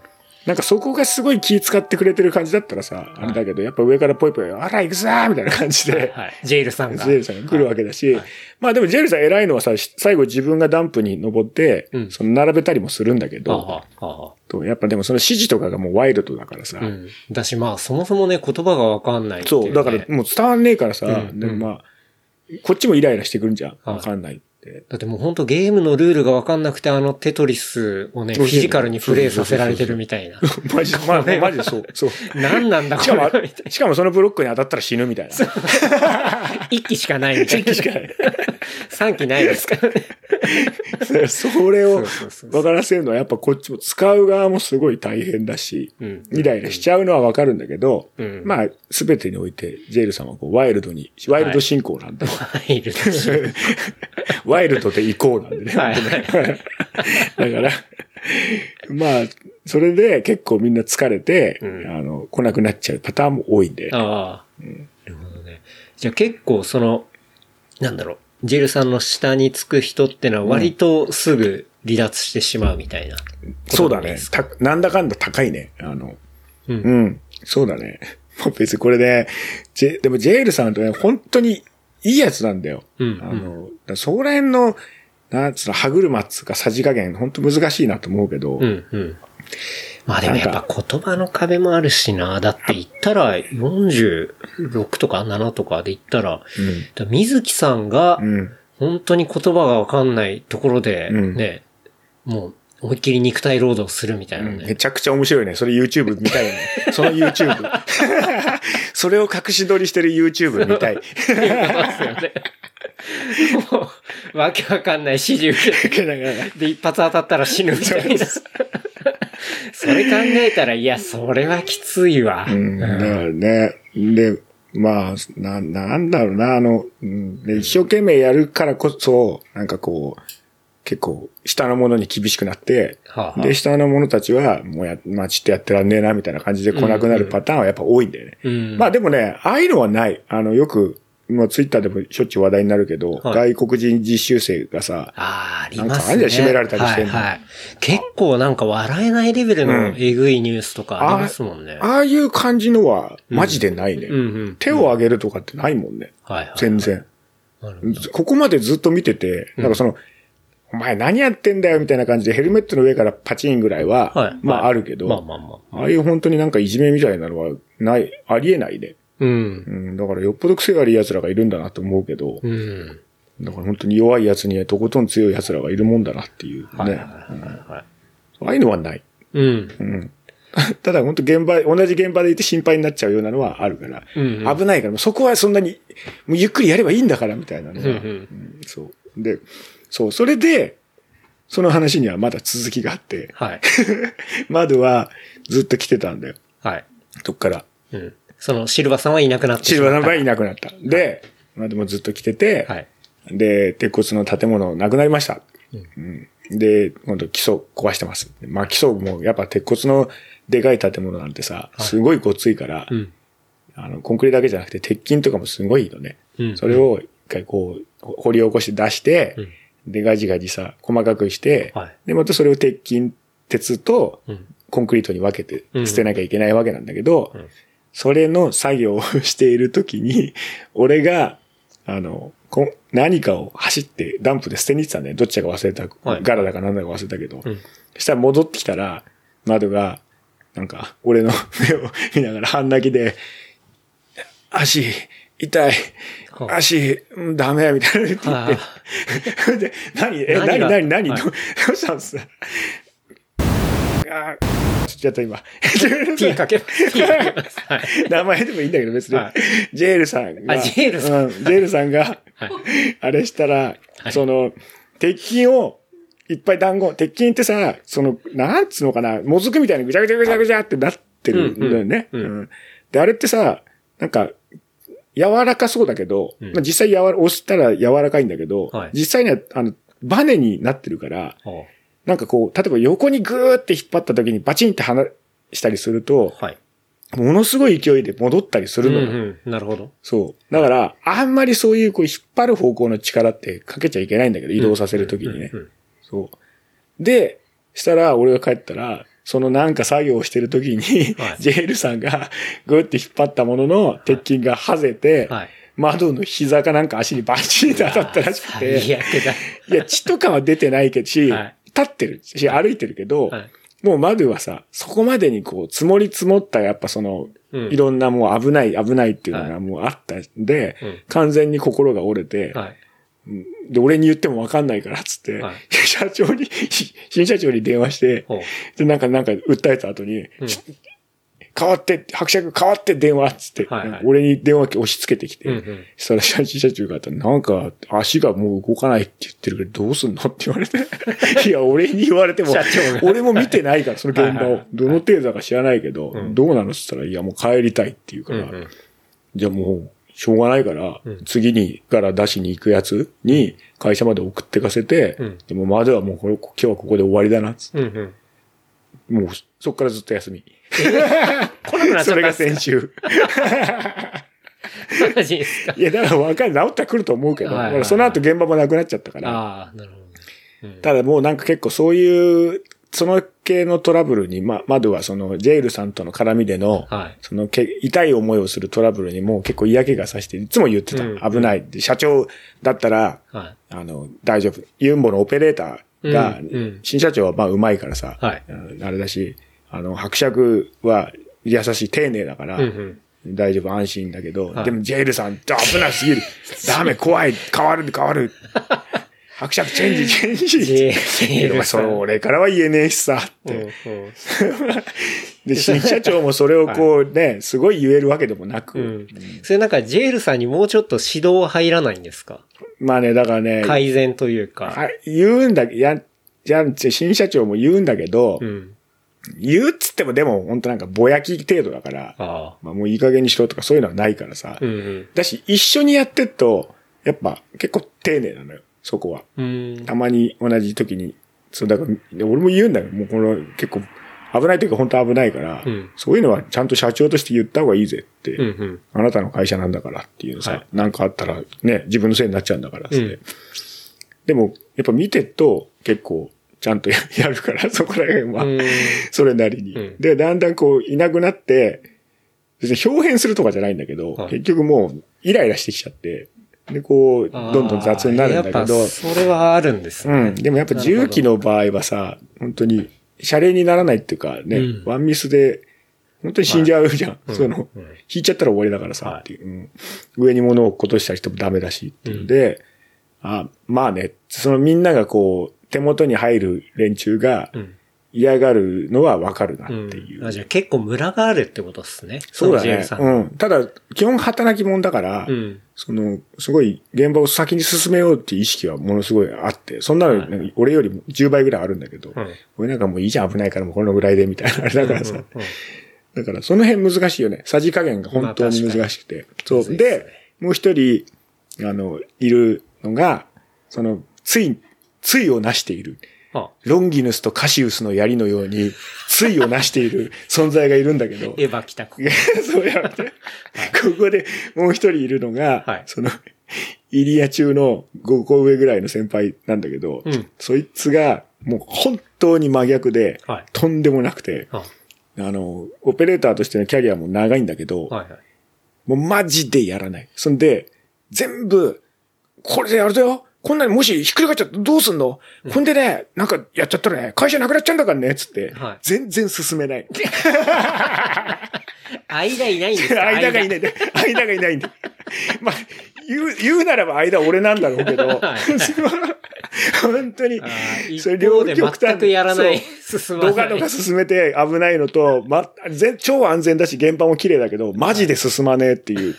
なんかそこがすごい気使ってくれてる感じだったらさ、あれだけど、やっぱ上からポイポイ、あら、行くぞーみたいな感じで、はい。ジェイルさんが。ジェイルさんが来るわけだし、はいまあでもジェイルさん偉いのはさ、し最後自分がダンプに登って、うんその並べたりもするんだけど、やっぱでもその指示とかがもうワイルドだからさ、うん。だし、まあ、そもそもね、言葉がわかんないそう、だからもう伝わんねえからさ、うんでもまあ、こっちもイライラしてくるんじゃん。はいわかんない。だってもう本当ゲームのルールがわかんなくて、あのテトリスをね、フィジカルにプレイさせられてるみたいな。マジで、まあ、マジでそう、そう。何なんだこしかもしかもそのブロックに当たったら死ぬみたいな。な。一機しかないみたいな。しかない。3機ないですか？らね。それを分からせるのはやっぱこっちも使う側もすごい大変だし、うんイライラしちゃうのは分かるんだけど、うんまあ、すべてにおいて、ジェイルさんはこうワイルドに、ワイルド進行なんで、入るでしょ。ワイルドで行こうなんでね。はい。だから、まあ、それで結構みんな疲れて、うんあの、来なくなっちゃうパターンも多いんで。ああ。なるほどね。じゃあ結構その、なんだろう、ジェルさんの下につく人ってのは割とすぐ離脱してしまうみたいな。そうだね。たなんだかんだ高いね。あの、う。うんん、そうだね。もう別にこれで、ジェでもジェイルさんとね、本当にいいやつなんだよ。うんあの、そこら辺の、なんつうの、歯車っつうかさじ加減、本当難しいなと思うけど、うん、うん。まあでもやっぱ言葉の壁もあるしな。だって言ったら46とか7とかで言ったら、だから水木さんがうん。うん。本当に言葉がわかんないところでうんね、もう思いっきり肉体労働するみたいなね。めちゃくちゃ面白いね。それ YouTube 見たいよね。その YouTube。それを隠し撮りしてる YouTube 見たい。そうですよね。もう、わけわかんない指示受けて、だからで、一発当たったら死ぬみたいな。それ考えたら、いや、それはきついわ。うん、だからね。で、まあ、な、なんだろうな、あの、うんで一生懸命やるからこそ、なんかこう、結構、下の者に厳しくなって、はあはあで、下の者たちは、もうや、まあ、ちょっとやってらんねえな、みたいな感じで来なくなるパターンはやっぱ多いんだよね。うん。まあでもね、ああいうのはない。あの、よく、もうツイッターでもしょっちゅう話題になるけど、はい外国人実習生がさ、ああ、ありなんかますね。あれで締められたりしてんの？はい、はい。結構なんか笑えないレベルのえぐいニュースとかありますもんね。ああいう感じのは、マジでないね。うんうん。手を挙げるとかってないもんね。はいはい。全然。ここまでずっと見てて、なんかその、お前何やってんだよみたいな感じでヘルメットの上からパチンぐらいは、はい。まあはいあるけど、まあまあまあ。ああいう本当になんかいじめみたいなのはない、ありえないで。うん。うん、だからよっぽど癖が悪い奴らがいるんだなと思うけど、うん。だから本当に弱い奴にはとことん強い奴らがいるもんだなっていうね。はいはいはいはい。ああいうのはない。うん。うん。ただ本当現場、同じ現場でいて心配になっちゃうようなのはあるから、うんうん危ないから、そこはそんなに、もうゆっくりやればいいんだからみたいなのは、うんうんうんそう。で、そう、それで、その話にはまだ続きがあって、はい。窓はずっと来てたんだよ。はい。そっから。うん。そのシルバさんはいなくなってシルバーナンバーいい。なくなった。で、窓もずっと来てて、はい。で、鉄骨の建物なくなりました。うんで、今度基礎壊してます。まあ基礎もやっぱ鉄骨のでかい建物なんてさ、すごいごっついから、うん。あの、コンクリだけじゃなくて鉄筋とかもすごいのね。うんそれを一回こう、掘り起こして出して、うんで、ガジガジさ、細かくして、はいで、またそれを鉄筋、鉄とうん。コンクリートに分けてうん捨てなきゃいけないわけなんだけど、んそれの作業をしているときに、俺が、あの、こん何かを走ってダンプで捨てに行ってたんだよ。どっちだか忘れた。はい。ガラだかなんだか忘れたけど。うん。そしたら戻ってきたら、窓が、なんか、俺の 目を見ながら半泣きで、足、痛い。は、あ。足、うんダメ、みたいなの言って。で、何？え、何？何が？何？どうしたんですか？あーちょっと今。T かけます。T かけます。はい。名前でもいいんだけど別に。はいジェールさんが。あジェールさんうん。ジェールさんが、はい。あれしたら、はいその、鉄筋を、いっぱい団子、鉄筋ってさ、その、なんつうのかな、もずくみたいにぐちゃぐちゃぐちゃぐちゃってなってるんだよね。うんうんうんで、あれってさ、なんか、柔らかそうだけど、うんまあ、実際柔ら、押したら柔らかいんだけど、はい実際には、あの、バネになってるから、はなんかこう、例えば横にグーって引っ張った時にバチンって離したりすると、あはい。ものすごい勢いで戻ったりするのよ。うんうん。なるほど。そう。だから、あんまりそういうこう引っ張る方向の力ってかけちゃいけないんだけど、移動させるときにねそう。で、したら俺が帰ったら、そのなんか作業をしてるときに、はいジェールさんがグーって引っ張ったものの鉄筋が外れて、はい。窓の膝かなんか足にバチンと当たったらしくて。いや、血とかは出てないけどし、はい立ってるし、歩いてるけど、はい。もう窓はさ、そこまでにこう、積もり積もったやっぱその、うん。いろんなもう危ない危ないっていうのはがもうあったんで、うん。完全に心が折れて、はい。で、俺に言ってもわかんないからっつって、はい。社長に、新社長に電話して。で、なんか、なんか訴えた後に、うん変わって、伯爵変わって電話っつって、はいはい。俺に電話機押し付けてきて、うんうん。そしたら社長が、なんか足がもう動かないって言ってるけどどうすんのって言われて。いや、俺に言われても俺も見てないから、その現場。を。どの程度だか知らないけど、うん。どうなのって言ったら、いや、もう帰りたいって言うから、うんうん。じゃあもう、しょうがないから、うん。次にから出しに行くやつに会社まで送ってかせて、うん。でもまずはもうこれ今日はここで終わりだなっつって。うんうん。もうそっからずっと休み。来なくなっちゃったそれが先週。マジですか？いや、だから分かる。治ったら来ると思うけど、はいはいはいその後現場もなくなっちゃったから。ああ、なるほどね。うんただもうなんか結構そういう、その系のトラブルに、ま、まずはそのジェイルさんとの絡みでの、はい。そのけ痛い思いをするトラブルにも結構嫌気がさして、いつも言ってた。うん危ない。社長だったら、はい。あの、大丈夫。ユンボのオペレーターが、うんうん新社長はまあ上手いからさ、はいあれだし、あの、伯爵は優しい、丁寧だから、うんうん大丈夫、安心だけど、はいでもジェイルさん、危なすぎる。ダメ、怖い、変わる、変わる。伯爵チェンジ、チェンジ。ジェジェイルさんいやそれからは言えねえしさ、って。うんうんで、新社長もそれをこうね、すごい言えるわけでもなく。うん。それなんか、ジェイルさんにもうちょっと指導入らないんですか？まあね、だからね、改善というか。あ言うんだ、や、じゃん、新社長も言うんだけど、うん。言うっつってもでも本当なんかぼやき程度だから、ああ。まあもういい加減にしろとかそういうのはないからさ。うんだし、一緒にやってると、やっぱ結構丁寧なのよ、そこは。うん。うん。たまに同じ時に。そう、だから、で俺も言うんだよ。もうこの結構危ないというか本当危ないから、うんそういうのはちゃんと社長として言った方がいいぜって。うんうん。あなたの会社なんだからっていうのさ、はいなんかあったらね、自分のせいになっちゃうんだから。うんでも、やっぱ見てると結構ちゃんとややるから、そこら辺は。うんそれなりに。うんで、だんだんこう、いなくなって、別に表変するとかじゃないんだけど、はい結局もう、イライラしてきちゃって、で、こう、どんどん雑になるんだけどぱ、それはあるんですね。うん。でもやっぱ重機の場合はさ、本当に、シャレにならないっていうかね、うん。ワンミスで、本当に死んじゃうじゃん。うんその、うん。引いちゃったら終わりだからさ、はい。っていう、うん。上に物を落っことしたりしてもダメだしっていうので、あ、まあね、そのみんながこう、手元に入る連中がうん。嫌がるのはわかるなっていう。うん。あ、じゃあ結構ムラがあるってことですね。そうだねうん。ただ、基本働き者だから、うん。その、すごい現場を先に進めようっていう意識はものすごいあって、そんなの、俺よりも10倍ぐらいあるんだけど、うん俺なんかもういいじゃん危ないからもうこのぐらいでみたいなあれだからさ、うんうんだからその辺難しいよね。さじ加減が本当に難しくて。そう。むずいっすねで、もう一人、あの、いるのが、その、つい、ついをなしている。あ、ロンギヌスとカシウスの槍のように、ついをなしている存在がいるんだけど、エヴァ来た子。そうやって、ここでもう一人いるのが、はい。その、イリア中の5個上ぐらいの先輩なんだけど、うん。そいつがもう本当に真逆で、はい。とんでもなくて、あ、あの、オペレーターとしてのキャリアも長いんだけど、はいはい。もうマジでやらない。そんで、全部、これでやるぞよこんなにもしひっくり返っちゃったらどうすんの、こんでね、なんかやっちゃったらね、会社なくなっちゃうんだからね、つって、はい。全然進めない。間いないんですか？間がいない。んだ。間がいない。んだ。まあ、言う、言うならば間俺なんだろうけど、はい本当にそれ両極端全くやらない。ドカドカ進めて危ないのと、ま、全超安全だし現場も綺麗だけど、マジで進まねえっていう。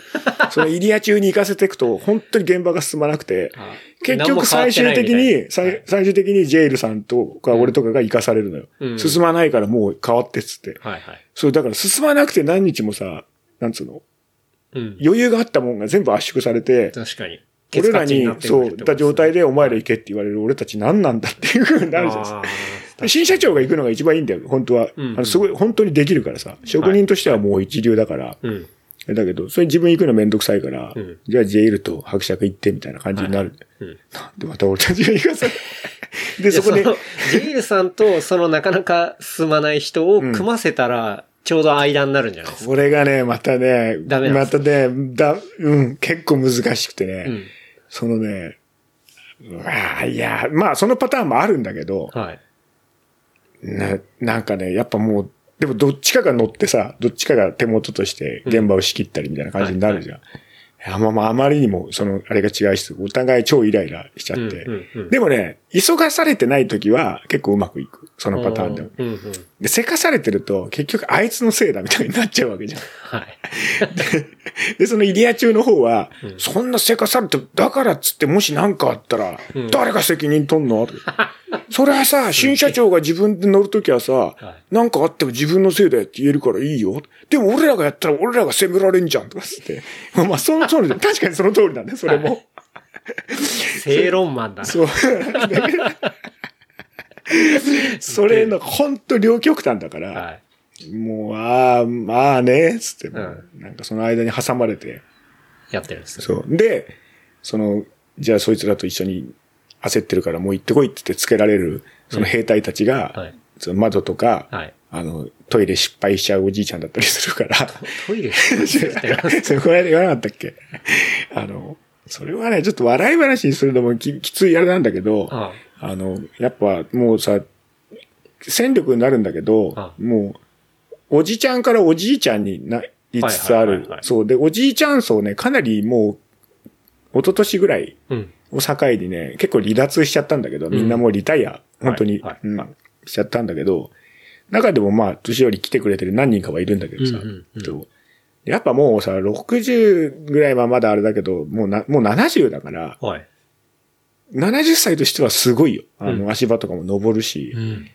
そのイリア中に行かせていくと、本当に現場が進まなくて、あ結局最終的に、最最終的にジェイルさんとか俺とかが行かされるのよ。うん進まないからもう変わってっつって。はいはい。そう、だから進まなくて何日もさ、なんつうの、うん。余裕があったもんが全部圧縮されて、確かに。俺らに、そう、た状態でお前ら行けって言われる俺たち何なんだっていう風になるじゃないですか。新社長が行くのが一番いいんだよ、本当は。あのすごい、本当にできるからさ。職人としてはもう一流だから。だけど、それ自分行くのめんどくさいから、うんじゃあジェイルと伯爵行ってみたいな感じになる。うん。なんでまた俺たちが行かされ で、そこでジェイルさんと、そのなかなか進まない人を組ませたら、ちょうど間になるんじゃないですか。これがね、またね、ダメまたね、だ、うん、結構難しくてね、うん。そのね、うわあいや、まあそのパターンもあるんだけど、はい。な、なんかね、やっぱもう、でもどっちかが乗ってさ、どっちかが手元として現場を仕切ったりみたいな感じになるじゃん。やまあまああまりにもそのあれが違うし、お互い超イライラしちゃって。うんうんうんでもね、急がされてない時は結構うまくいく。そのパターンでも。うんうん。で、せかされてると結局あいつのせいだみたいになっちゃうわけじゃん。はい。で、そのイリア中の方は、そんなせかされて、だからっつってもし何かあったら、誰が責任取んの？それはさ、新社長が自分で乗るときはさ、なんかあっても自分のせいだよって言えるからいいよ。でも俺らがやったら俺らが責められんじゃんとかつって。まあ、その通りだ。確かにその通りなんだね、それも。正論マンだな。そう。それの、ほんと両極端だから、はい。もう、ああ、まあね、つって、んなんかその間に挟まれて、やってるんですね。そう。で、その、じゃあそいつらと一緒に焦ってるからもう行ってこいって言ってつけられる、その兵隊たちが、はいその窓とか、はい。あの、トイレ失敗しちゃうおじいちゃんだったりするから、トイレしてる それこの間言わなかったっけ？あの、それはね、ちょっと笑い話にするのもききついあれなんだけど、ああ。の、やっぱもうさ、戦力になるんだけどあ、もう、おじちゃんからおじいちゃんになりつつある。そう。で、おじいちゃん層ね、かなりもう、一昨年ぐらいうん。を境にね、結構離脱しちゃったんだけど、みんなもうリタイア、本当に、しちゃったんだけど、中でもまあ、年寄り来てくれてる何人かはいるんだけどさ、うんやっぱもうさ、60ぐらいはまだあれだけど、もうな、もう70だから、はい。70歳としてはすごいよ。あうの、足場とかも登るしう、ん。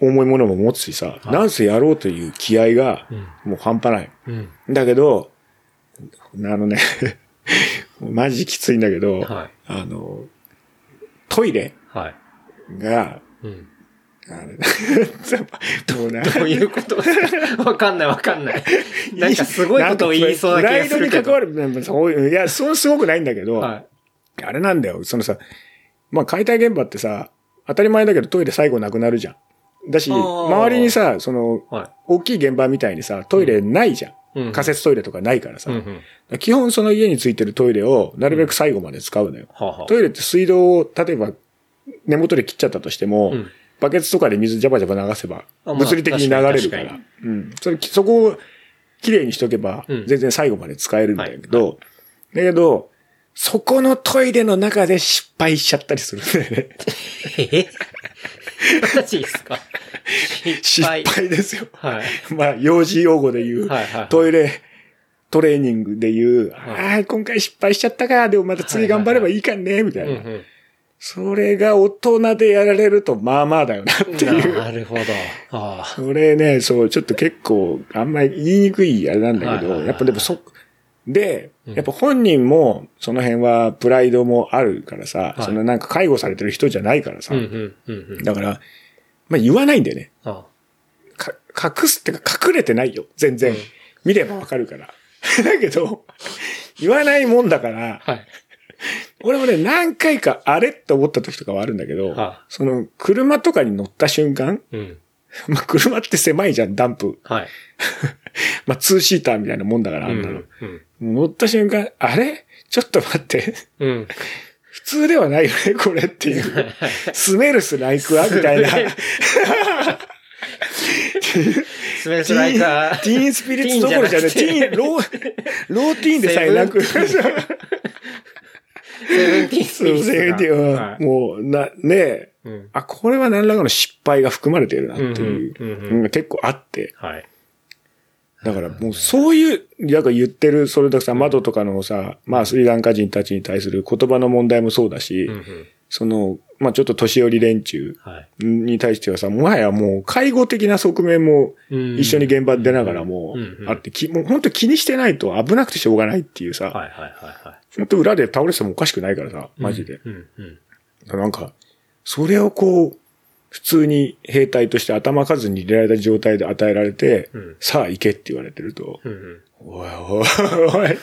重いものも持つしさ、なんせやろうという気合が、もう半端ない。うん。だけど、あのね、マジきついんだけど、はいあの、トイレはい。が、うん。あれ もうなどういうこと？わかんないわかんない。なんかすごいことを言いそうな気がするけど。プライドに関わる、そういういや、そうすごくないんだけど、はあれなんだよ。そのさ、まあ解体現場ってさ、当たり前だけどトイレ最後なくなるじゃん。だし、周りにさ、その、大きい現場みたいにさ、トイレないじゃん。うん仮設トイレとかないからさ。い。うんうん。基本その家についてるトイレをなるべく最後まで使うのよ。はあはあトイレって水道を、例えば根元で切っちゃったとしても、うんバケツとかで水ジャバジャバ流せば、物理的に流れるか。らうん。それ、そこをきれいにしとけばうん、全然最後まで使えるんだけど、はだけど、そこのトイレの中で失敗しちゃったりするんだよね。え マジですか？失失敗。敗ですよ。はい。まあ、幼児用語で言う、はいはいはいトイレ、トレーニングで言う、ああ、今回失敗しちゃったか、でもまた次頑張ればいいかね、みたいな。うんうん。それが大人でやられると、まあまあだよなっていう。なるほど。あそれね、そう、ちょっと結構、あんまり言いにくいあれなんだけど、はいはいはいやっぱでもそ、で、やっぱ本人も、その辺はプライドもあるからさ、はいそのなんか介護されてる人じゃないからさ、あ。うんうんうんうん。だから、まあ言わないんだよね。あか隠すってか隠れてないよ。全然。うん見ればわかるから。だけど、言わないもんだから、はい。俺もね、何回かあれって思った時とかはあるんだけど、はその車とかに乗った瞬間、うん。まあ車って狭いじゃん、ダンプ。はい。まあツーシーターみたいなもんだから、あんなの。うん。乗った瞬間、あれ？ちょっと待って。うん。普通ではないよね、これっていう。スメルスライクアみたいな。スメルスメルスライカー。ティーンスピリッツどころじゃねティーン、ロー、ローティーンでさえなく。セブンティーンスそう、ピリッツセーティーは、もう、な、ねえ、うんあ、これは何らかの失敗が含まれているなっていう結構あって。はい。だからもうそういう、なんか言ってる、それだけさ、窓とかのさ、まあスリランカ人たちに対する言葉の問題もそうだし、うんうん。その、まあちょっと年寄り連中はい。に対してはさ、もはやもう介護的な側面も一緒に現場で出ながらもあって、きもう本当気にしてないと危なくてしょうがないっていうさ、はいはいはいはい。本当裏で倒れててもおかしくないからさ、マジで。うんうん。なんか、それをこう、普通に兵隊として頭数に入れられた状態で与えられて、うんさあ行けって言われてると、うんうん。おいおいおい。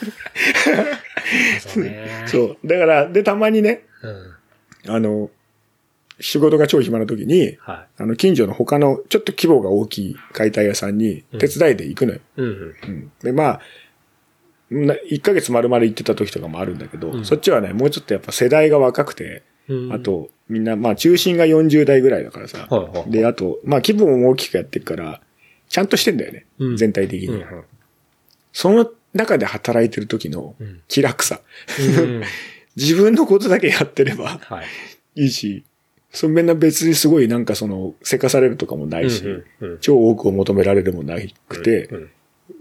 そうね。そう。だから、で、たまにね、うん。あの、仕事が超暇な時に、はあの、近所の他のちょっと規模が大きい解体屋さんに手伝いで行くのよ。い。うんうん。うんで、まあ、な1ヶ月丸々行ってた時とかもあるんだけど、うんそっちはね、もうちょっとやっぱ世代が若くて、うんあ、と、みんな、まあ中心が40代ぐらいだからさ、はいはいで、あと、まあ規模も大きくやってるから、ちゃんとしてんだよね。うん全体的に。うんうん。その中で働いてる時のうん気楽さ。うん 自分のことだけやってればはい。いいし、そんな別にすごいなんかその、せかされるとかもないし、うんうん超多くを求められるもなくて、うん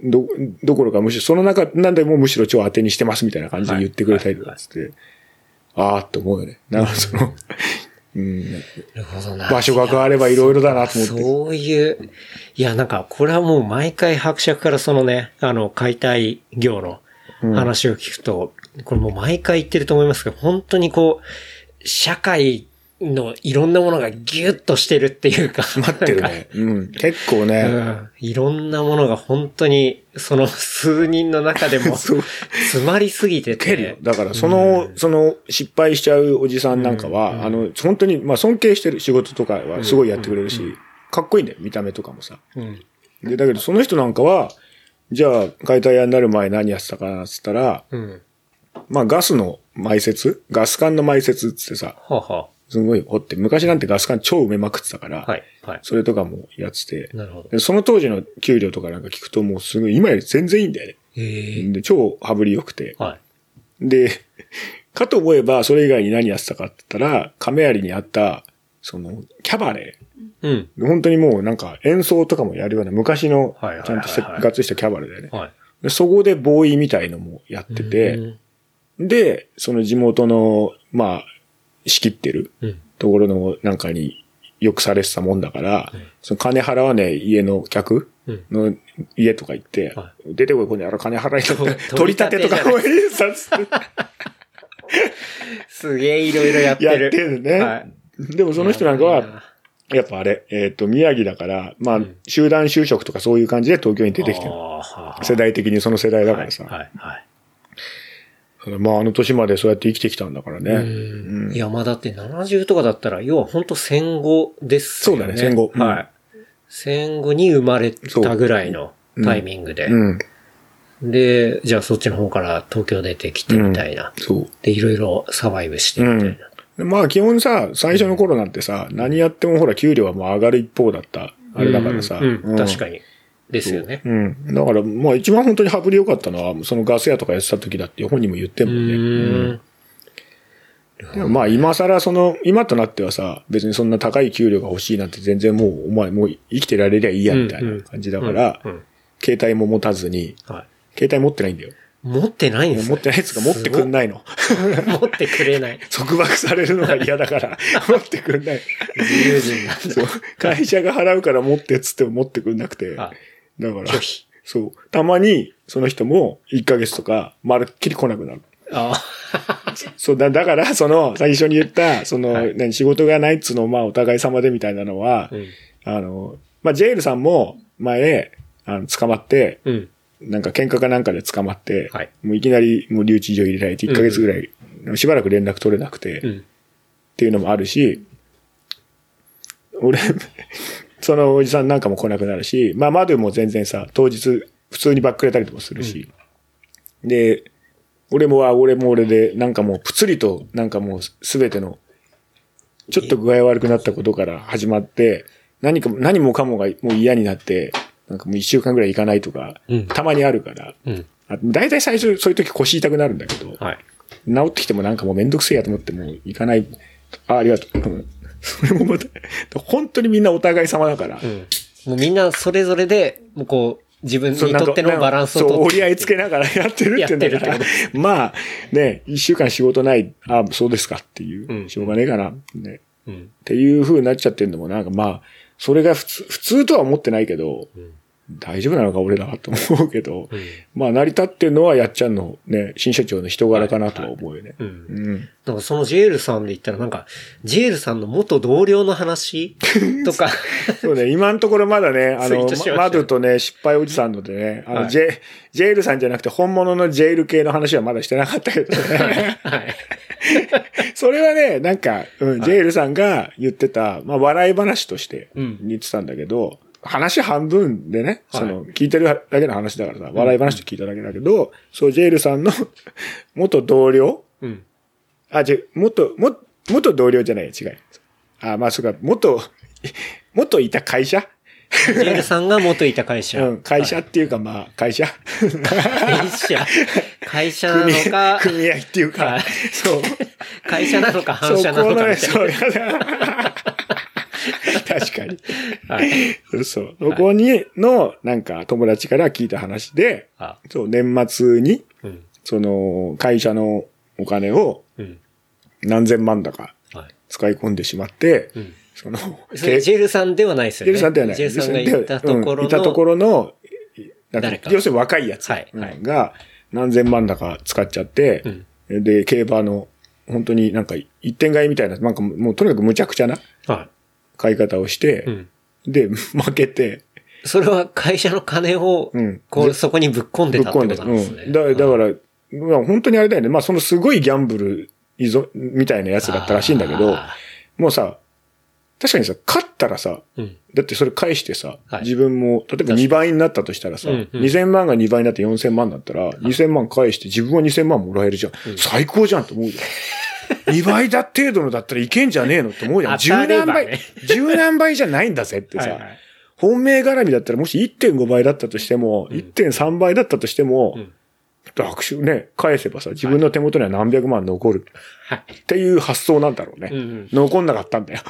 ど、どころかむしろ、その中、なんでもむしろ超当てにしてますみたいな感じで言ってくれたりとかして、あーって思うよね。なんかその、うん、なるほどな。場所が変わればいろいろだなと思って。そういう、いや、なんか、これはもう毎回伯爵からそのね、あの、解体業の話を聞くと、これもう毎回言ってると思いますけど、本当にこう、社会のいろんなものがギュッとしてるっていうか。待ってるね。うん。結構ね、うん。いろんなものが本当に、その数人の中でも、詰まりすぎてて。だから、その、その、失敗しちゃうおじさんなんかは、あの、本当に、まあ、尊敬してる仕事とかはすごいやってくれるし、かっこいいんだよ、見た目とかもさ。うん。で、だけど、その人なんかは、じゃあ、解体屋になる前何やってたかな、つったら、うん。まあ、ガスの埋設ガス管の埋設ってさ、はあはすごい掘って、昔なんてガス管超埋めまくってたから、あはい。はい。それとかもやってて、なるほど。でその当時の給料とかなんか聞くともうすごい、今より全然いいんだよね。ええで、超羽振り良くて。はい。で、かと思えば、それ以外に何やってたかって言ったら、亀有にあった、その、キャバレうん。ー。本当にもうなんか演奏とかもやるような昔のちゃんとせがっつりしたキャバレーだよね。はい。でそこでボーイみたいのもやってて、うんで、その地元の、まあ、仕切ってるうん。ところのなんかによくされてたもんだから、その金払わねえ家の客うんの家とか行って、は出てこい、この野郎金払いとって、と 取り立てとかも印刷 すげえいろいろやってやる。ってるね。はいでもその人なんかは、やっぱあれ、えっ、と、宮城だから、まあ、集団就職とかそういう感じで東京に出てきてる。あ世代的にその世代だあからさ。はい。はい。はいまあ、あの年までそうやって生きてきたんだからね。うんいや、まあだって70とかだったら、要は本当戦後ですよね。そうだね戦後うんはい。戦後に生まれたぐらいのタイミングで。うん。で、じゃあそっちの方から東京出てきてみたいな。そう。で、いろいろサバイブしてみたいな。でまあ基本さ、最初の頃なんてさ、何やってもほら給料はもう上がる一方だった。あれだからさ。確に。かに。ですよね。うん。だから、まあ一番本当に羽振り良かったのは、そのガス屋とかやってた時だって本人も言ってもんね。ーん。でもまあ今更その、今となってはさ、別にそんな高い給料が欲しいなんて全然もう、お前もう生きてられりゃいいやみたいな感じだから携帯も持たずに、は携帯持ってないんだよ。い。持ってないんです持ってないやつが持ってくんないの。持ってくれない。束縛されるのが嫌だから、持ってくんない。自由人なんだ。そう。会社が払うから持ってっつっても持ってくんなくて。だはから拒否、そう。たまに、その人も1ヶ月とか、まるっきり来なくなる。あ そうだ、だから、その、最初に言った、その、はい何仕事がないっつうのを、まあ、お互い様でみたいなのは、うん。あの、まあ、ジェイルさんも、前、あの、捕まって、うん。なんか喧嘩かなんかで捕まって、はいもういきなり、もう留置所入れられて1ヶ月ぐらい、しばらく連絡取れなくて、うん。っていうのもあるし、俺、そのおじさんなんかも来なくなるし、まあ、窓も全然さ、当日、普通にバックれたりとかするし、で、俺もは俺も俺で、なんかもう、ぷつりと、なんかもう、すべての、ちょっと具合悪くなったことから始まって、何か、何もかもがもう嫌になって、なんかもう一週間ぐらい行かないとか、うんたまにあるから、うん。あ大体最初そういう時腰痛くなるんだけど、はい。治ってきてもなんかもうめんどくせえやと思ってもう行かない。あ、ありがとう。う んそれもまた、本当にみんなお互い様だから。うん。もうみんなそれぞれで、もうこう、自分にとってのバランスをそう、とって。折り合いつけながらやってるってんだから。まあ、ね、一週間仕事ない、あ、そうですかっていう、うんしょうがねえかな、ね。うん。っていう風になっちゃってるのもなんかまあ、それが普通、普通とは思ってないけど、大丈夫なのか俺らはと思うけど、まあ成り立ってるのはやっちゃんのね、新社長の人柄かなとは思うよね。うん。うん。なんかそのジェールさんで言ったらなんか、ジェールさんの元同僚の話？とか、そうね、今のところまだね、あのマドとね、失敗おじさんのでね、あの、はいジェ、ジェイルさんじゃなくて本物のジェイル系の話はまだしてなかったけどね。はい。それはね、なんか、うん、ジェイルさんが言ってた、まあ、笑い話としてうん言ってたんだけど、話半分でね、はいその、聞いてるだけの話だからさ、笑い話と聞いただけだけど、そう、ジェイルさんの 元同僚？うん。あ、違う、元、も、元同僚じゃない、違う。あ、まあ、そうか、元、元いた会社？ジェルさんが元いた会社。うん、会社はいっていうかまあ、会社会社。会社な組のか、組合っていうか、はいそう。会社なのか反社なのかみたいそう。確かに。な。はい。そう。そこに、の、なんか友達から聞いた話で、あ、そう、年末に、うん。その、会社のお金をうん。何千万だかはい。使い込んでしまって、うん。その、それジェルさんではないですよね。ジェルさんではない。ジェルさんがいたところの。うんいたところの、誰か要するに若いやつはいはい何千万だか使っちゃって、で、競馬の、本当になんか一点買いみたいな、なんかもうとにかく無茶苦茶なは買い方をしてい。う、ん。で、負けて、それは会社の金をうん、こう、そこにぶっ込んでたってことなんですね。うん。だだから、まあ本当にあれだよね。まあそのすごいギャンブル依存みたいなやつだったらしいんだけど、あもうさ、確かにさ、勝ったらさ、ーうん。だってそれ返してさ、はい自分も、例えば2倍になったとしたらさ、うんうん2000万が2倍になって4000万だったら、2000万返して自分は2000万もらえるじゃん。最高じゃんと思うじゃん。2倍だ程度のだったらいけんじゃねえのって思うじゃん。十何倍十何倍じゃないんだぜってさ、はいはい本命絡みだったらもし1.5倍だったとしても、1.3倍だったとしても、ん握手ね、返せばさ、自分の手元には何百万残るはい。っていう発想なんだろうね。うんうん残んなかったんだよ。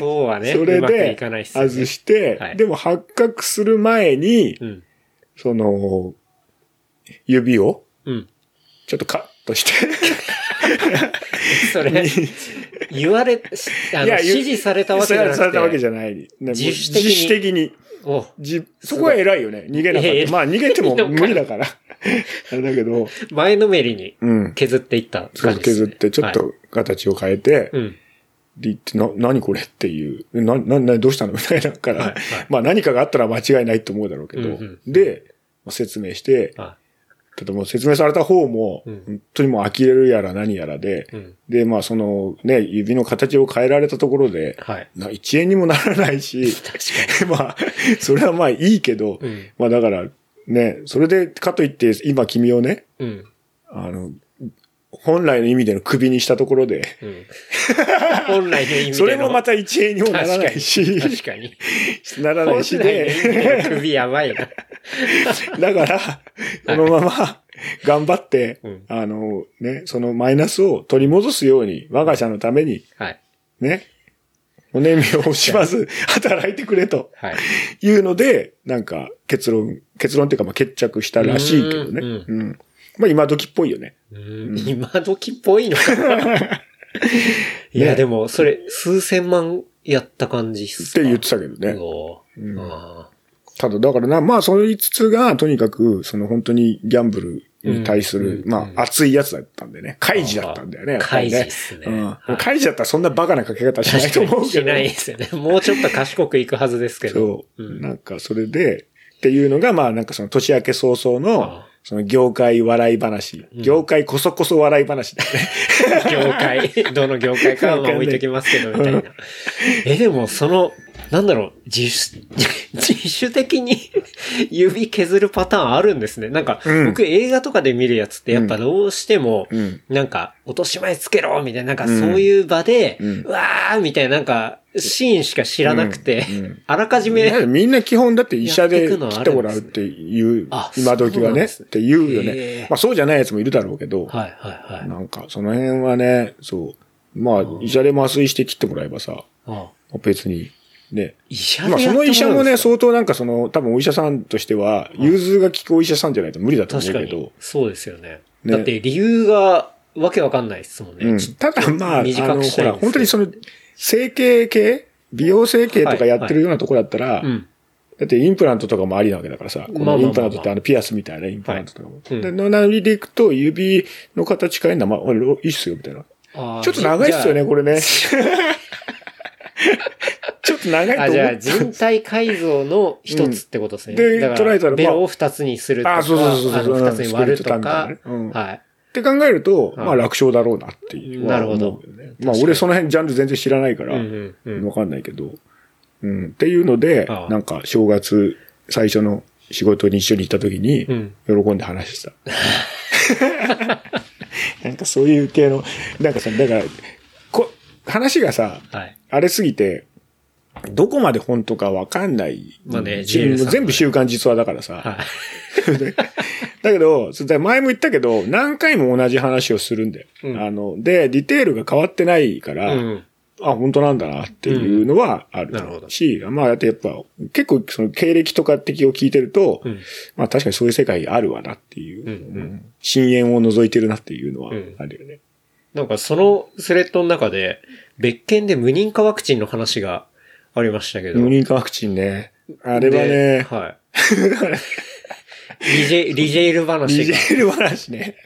そうはね、それで。外して、はいでも発覚する前に、うん。その、指をうん。ちょっとカットして、それ、言われ、しあの、指示されたわけじゃなくて。されたわけじゃない。ね自主的に自主的に。おじそこは偉いよね。逃げなかった。まあ逃げても無理だから。あれだけど、前のめりにうん。削っていった感じですね、削って、ちょっはいと形を変えて、うん。でな、何これっていう、な、な、な、どうしたの？みたいなから、はいはいまあ何かがあったら間違いないと思うだろうけど、うんうんで、まあ説明して、はただもう説明された方も、うん本当にもう呆れるやら何やらで、い。うん。で、まあそのね、指の形を変えられたところで、はい。な1円にもならないし、確 まあ、それはまあいいけど、うんまあだから、ね、それでかといって、今君をね、うん。あの、本来の意味での首にしたところで、うん。本来の意味での。それもまた1円にもならないし、確かに。ならないしで、首やばいな。だから、このまま頑張って、うんあのね、そのマイナスを取り戻すように、我が社のために、はい。ね、骨身を惜しまず働いてくれとはい。いうので、なんか結論、結論っていうかまあ決着したらしいけどね。ううんん。まあ今時っぽいよね。うん今時っぽいのかな。いや、でも、それ、数千万やった感じっすかって言ってたけどね。うんあただ、だからな、まあ、そいつつが、とにかく、その本当にギャンブルに対する、うんまあ、熱いやつだったんでね。開示だったんだよね。やっぱり開示っすねうんだったらそんなバカなかけ方しないと思うけど。しないですよね。もうちょっと賢くいくはずですけど。そう。んなんか、それで、っていうのが、まあ、なんかその年明け早々のその業界笑い話。業界こそこそ笑い話だよね。業界、どの業界かはまあ置いときますけど、みたいな。え、でも、その、なんだろう、自主、自主的に 指削るパターンあるんですね。なんか、うん。僕映画とかで見るやつってやっぱどうしても、うん。なんか、落とし前つけろみたいな、なんかそういう場で、ううんわーみたいな、なんか、シーンしか知らなくて、うん。うん。あらかじめ、ねみんな基本だって医者で来てもらうっていうあ、今時はね、そうなんですね。って言うよへえ。ね。まあそうじゃないやつもいるだろうけど、はいはいはい。なんかその辺はね、そう。まあ医者で麻酔して切ってもらえばさ、あ別に、ね。医者でまあその医者もね、相当なんかその、多分お医者さんとしては、融通が利くお医者さんじゃないと無理だと思うけど。。そうですよね。ねだって理由がわけわかんないですもんね。うん。ただまあ、あ短の、ほら、本当にその、整形系？美容整形とかやってるようなとこだったら、うん。だってインプラントとかもありなわけだからさ、このインプラントってあのピアスみたいなインプラントとかも。はいうんで、のなりでいくと指の形変えるのは、まあ、俺、いいっすよ、みたいな。ちょっと長いっすよね、じこれね。ちょっと長いとゃああ、じゃあ思う。人体改造の一つってことですね。うんで捉えたらまあベロを二つにするとか、あそうそうそうそう二つに割るとかはい。って考えると、はいまあ楽勝だろうなっていう。なるほどまあ俺その辺ジャンル全然知らないから、わかんないけど。うん。っていうのでなんか正月最初の仕事に一緒に行った時にうん、喜んで話してた。なんかそういう系の、なんかさ、だから、こ、話がさ、はい。あれすぎて、どこまで本当かわかんない。まあね全部週刊実話だからさ。はい。だけど、前も言ったけど、何回も同じ話をするんだよ。うんあの、で、ディテールが変わってないから、うん。あ、本当なんだなっていうのはある。なるほどし、まあ、だってやっぱ、結構その経歴とか的を聞いてると、うん。まあ確かにそういう世界あるわなっていう、うんうん深淵を覗いてるなっていうのはうんあるよね。なんかそのスレッドの中で、別件で無認可ワクチンの話がありましたけど。無認可ワクチンね。あれはでね、はい。リジェ、リジェイル話が。リジェール話ね。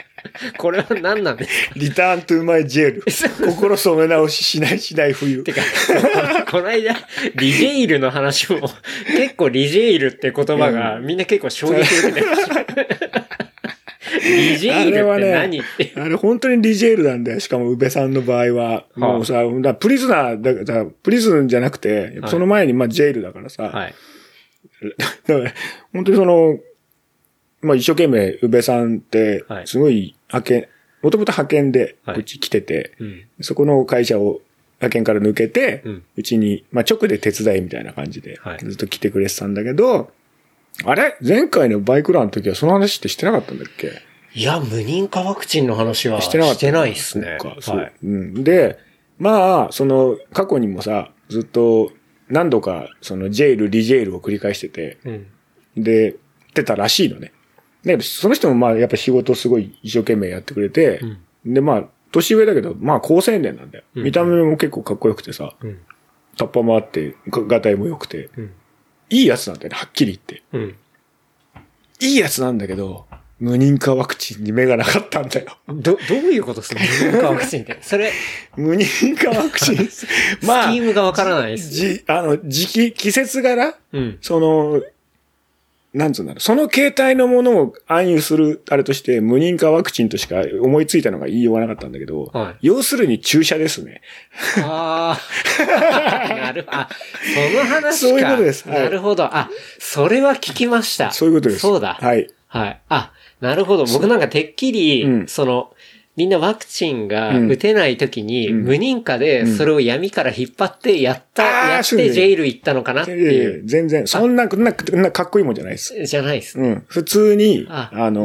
これは何なんですか？リターントゥーマイジェール。心染め直ししないしない冬。てか、この間、リジェイルの話も、結構リジェイルって言葉がみんな結構衝撃受けてました。リジェイルって何って。あれ本当にリジェールなんだよ。しかも、宇部さんの場合は。もうさ、だプリズナーだから、プリズンじゃなくて、その前に、まあ、ジェイルだからさ。はい。だから、本当にその、まあ一生懸命、宇部さんっては、いすごい派遣、もともと派遣ではいうち来てて、うん。そこの会社を派遣から抜けて、うちに、まあ直で手伝いみたいな感じではい、ずっと来てくれてたんだけど、あれ？前回のバイクランの時はその話ってしてなかったんだっけ？いや、無認可ワクチンの話はしてなかった。してないっすね。そうはい。うん。で、まあ、その、過去にもさ、ずっと何度か、その、ジェイル、リジェイルを繰り返してて、うん。で、ってたらしいのね。だけど、その人もまあ、やっぱ仕事をすごい一生懸命やってくれて、で、まあ、年上だけど、まあ、高青年なんだよ。うん見た目も結構かっこよくてさ、うん。タッパもあって、ががたいも良くて、うん。いいやつなんだよね、はっきり言って。うん。いいやつなんだけど、無認可ワクチンに目がなかったんだよ。ど、どういうことですか？無認可ワクチンって。それ、無認可ワクチン。スまあキー、ムがわからないです。じ、あの、時期、季節柄？うん。その、なんつうんだろう。その形態のものを暗喩する、あれとして、無認可ワクチンとしか思いついたのが言いようがなかったんだけど、はい要するに注射ですね。ああ。なるあ、その話か。そういうことですはいなるほど。あ、それは聞きました。そういうことです。そうだ。はい。はい。あ、なるほど。僕なんかてっきり、うんその、みんなワクチンがうん打てない時に、うん無認可でそれを闇から引っ張ってやった、あーやってジェイル行ったのかなっていう。全然、そんな、な、なかっこいいもんじゃないです。じゃないです。うん。普通に、ああの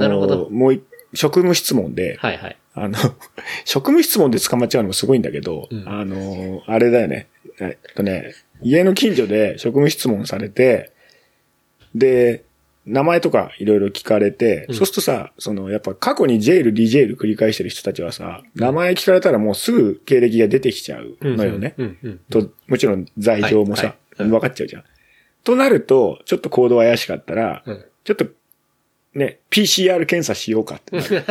もうい、職務質問で、はいはい。あの、職務質問で捕まっちゃうのもすごいんだけど、うんあの、あれだよね。えっとね、家の近所で職務質問されて、で、名前とかいろいろ聞かれて、うん。そうするとさ、その、やっぱ過去にジェイル、リジェイル繰り返してる人たちはさ、名前聞かれたらもうすぐ経歴が出てきちゃうのよね。と、もちろん罪状もさ、はい。はい。分かっちゃうじゃん。となると、ちょっと行動怪しかったら、うん。ちょっと、ね、PCR 検査しようかってなる。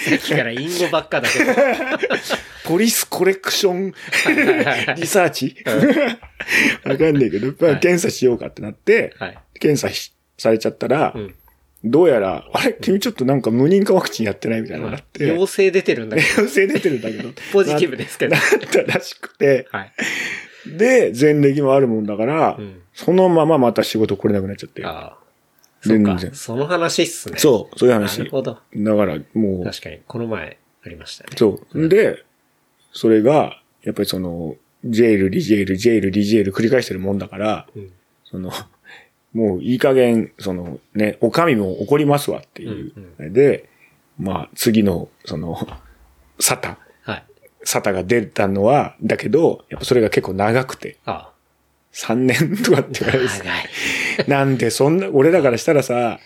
さっきからインゴばっかだけど。ポリスコレクションリサーチ？わかんないけど、まあはい。検査しようかってなって、はい。検査しされちゃったら、うんどうやら、あれ？君ちょっとなんか無認可ワクチンやってないみたいなのがあって、陽性出てるんだけど、陽性出てるんだけど、ポジティブですけどな。ったらしくて、はい。で、前歴もあるもんだから、うんそのまままた仕事来れなくなっちゃって。ああ。全然その話っすね。そう、そういうな話。るほど。だから、もう、確かに、この前ありましたね。そう。で、それが、やっぱりその、ジェイル、リジェイル、ジェイル、リジェイル繰り返してるもんだから、うんその、もういい加減、そのね、お上も怒りますわっていう。で、まあ、次の、その、サタ、はい。サタが出たのは、だけど、やっぱそれが結構長くて、あ3年とかって言われあ。て長い。なんでそんな、俺だからしたらさ、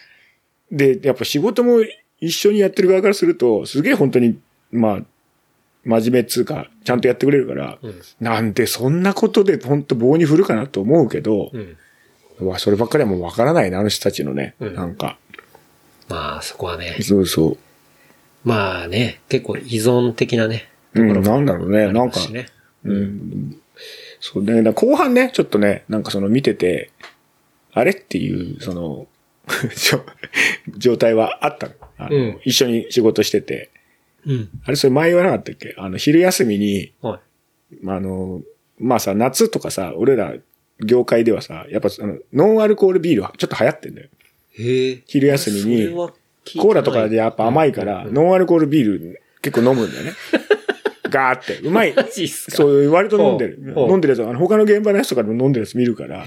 で、やっぱ仕事も一緒にやってる側からすると、すげえ本当に、まあ、真面目っつうか、ちゃんとやってくれるから、うん。なんでそんなことで本当棒に振るかなと思うけど、うん。うわそればっかりはもうわからないな、あの人たちのね、うんなんか。まあ、そこはね。そうそまあね、結構依存的なね。う。うん、なんだろうね、ありなんか。うん。そうね、後半ね、ちょっとね、なんかその見てて、あれっていう、その、状態はあったの。あのうん一緒に仕事してて。うん。あれそれ前言わなかったっけ？あの、昼休みに、はあの、まあさ、夏とかさ、俺ら業界ではさ、やっぱあの、ノンアルコールビールはちょっと流行ってんだよ。い。へえ。昼休みにコーラとかでやっぱ甘いから、うんノンアルコールビール結構飲むんだよね。ガーって。うまい。そう、割と飲んでる。飲んでるやつ、あの、他の現場のやつとかでも飲んでるやつ見るから。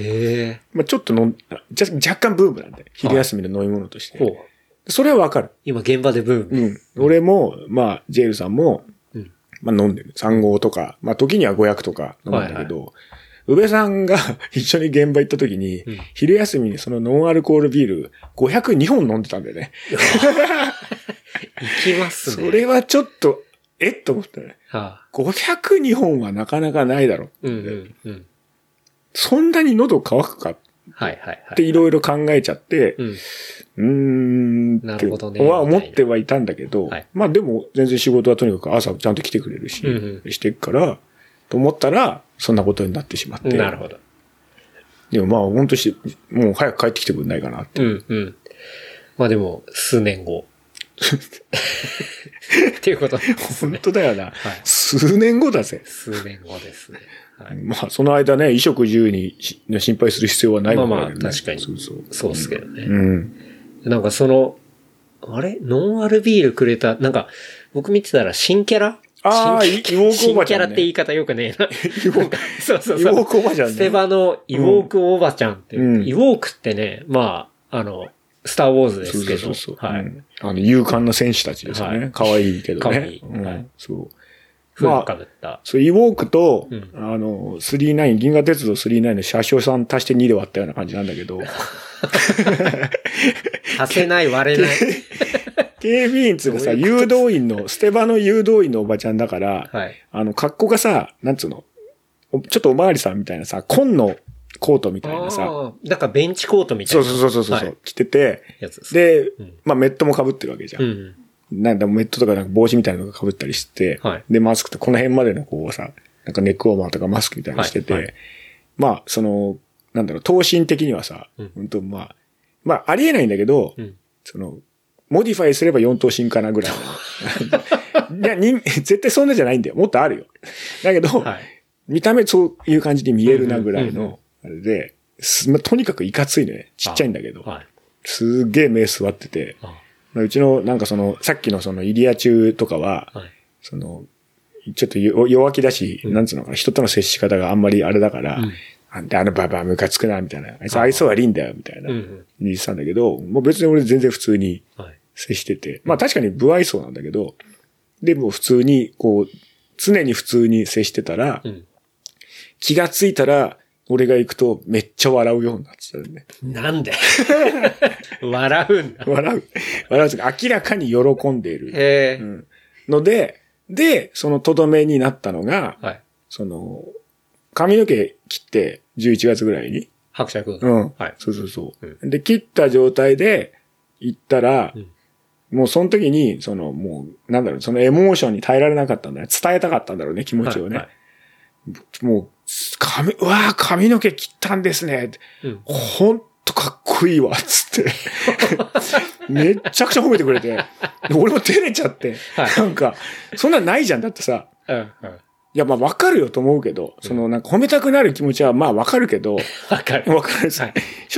まあちょっと飲ん、じゃ若干ブームなんで、昼休みの飲み物として。それはわかる。今現場でブーム。うん。俺も、まあ、ジェイルさんも、うんまあ飲んでる。3号とか、まあ時には500とか飲むんだけど、宇部さんが一緒に現場行った時に、うん昼休みにそのノンアルコールビール502本飲んでたんだよね。行きますね。それはちょっと、えっと思ったね。はあ。502本はなかなかないだろう。うんうんうん。そんなに喉乾くか？っはいはいはい。ていろいろ考えちゃって、うん。うーんなるほどねは思ってはいたんだけど、はいまあでも全然仕事はとにかく朝ちゃんと来てくれるし、うんしてっから、と思ったら、そんなことになってしまって。なるほど。でもまあ本当し、もう早く帰ってきてくれないかなって。うんうん。まあでも、数年後。っていうことです本ね。当だよな。はい。数年後だぜ。数年後ですね。はい。まあその間ね、衣食住にし心配する必要はないねまあまあ確かにそうそう。そうっすけどね。うん。なんかその、あれ？ノンアルビールくれた、なんか、僕見てたら新キャラああ、新イイウォークお新ばちゃん、ね。キャラって言い方よくねえな。なんかそうそうイウォーそう。クおばちゃんね。ステバのイウォークおばちゃんって、うんイウォークってね、まあ、あの、スターウォーズでそうすけど、そうそうそう。はい。うんあの、勇敢な戦士たちです。ね可愛いけどね。可愛いうんはいそう。った。そう、イウォークと、うんあの、39、銀河鉄道39の車掌さん足して2で割ったような感じなんだけど、足せない、割れない。警備員っつうかさ、誘導員の、ステバの誘導員のおばちゃんだから、はい。あの、格好がさ、なんつうの、おちょっとおまわりさんみたいなさ、紺のコートみたいなさ、ああ、だからベンチコートみたいな。そうそうそうそうそう、はい着てて、やつでうんまあメットも被ってるわけじゃん。うん。なんだ、メットとかなんか帽子みたいなのが被ったりして、はいで、マスクってこの辺までのこうさ、なんかネックウォーマーとかマスクみたいなのしてて、はいはいまあ、その、なんだろう、等身的にはさ、うん本当まあ、まあ、ありえないんだけど、うん。その、モディファイすれば4等身かなぐらいの。いや、人、絶対そんなじゃないんだよ。もっとあるよ。だけど、はい。見た目そういう感じに見えるなぐらいの、あれで、すまあ、とにかくいかついのね。ちっちゃいんだけど。はい。すっげえ目座ってて、あまあうちの、なんかその、さっきのその、イリア中とかは、はい。その、ちょっと弱弱気だし、うんなんつうのかな、人との接し方があんまりあれだから、うんあであのババアムカつくな、みたいな。あいつ愛想悪いんだよ、みたいな。言ってたんだけど、もう別に俺全然普通にはい。接してて。まあ確かに不愛想なんだけど、でも普通に、こう、常に普通に接してたら、うん。気がついたら、俺が行くとめっちゃ笑うようになってたよね。なんで？笑うんだ。笑う。笑う明らかに喜んでいる。へえ。うんので、で、そのとどめになったのが、はい。その、髪の毛切って11月ぐらいに。伯爵。うん。はい。そうそうそう。で、切った状態で行ったら、うんもうその時に、その、もう、なんだろう、そのエモーションに耐えられなかったんだよ。伝えたかったんだろうね、気持ちをね。はいはいもう、髪、うわー髪の毛切ったんですね。うん。ほんとかっこいいわ、つって。めっちゃくちゃ褒めてくれて。で俺も照れちゃって。はいなんか、そんなんないじゃん。だってさ、うん。うん。いや、まあわかるよと思うけど、そのなんか褒めたくなる気持ちはまあわかるけど、わかる。わかる正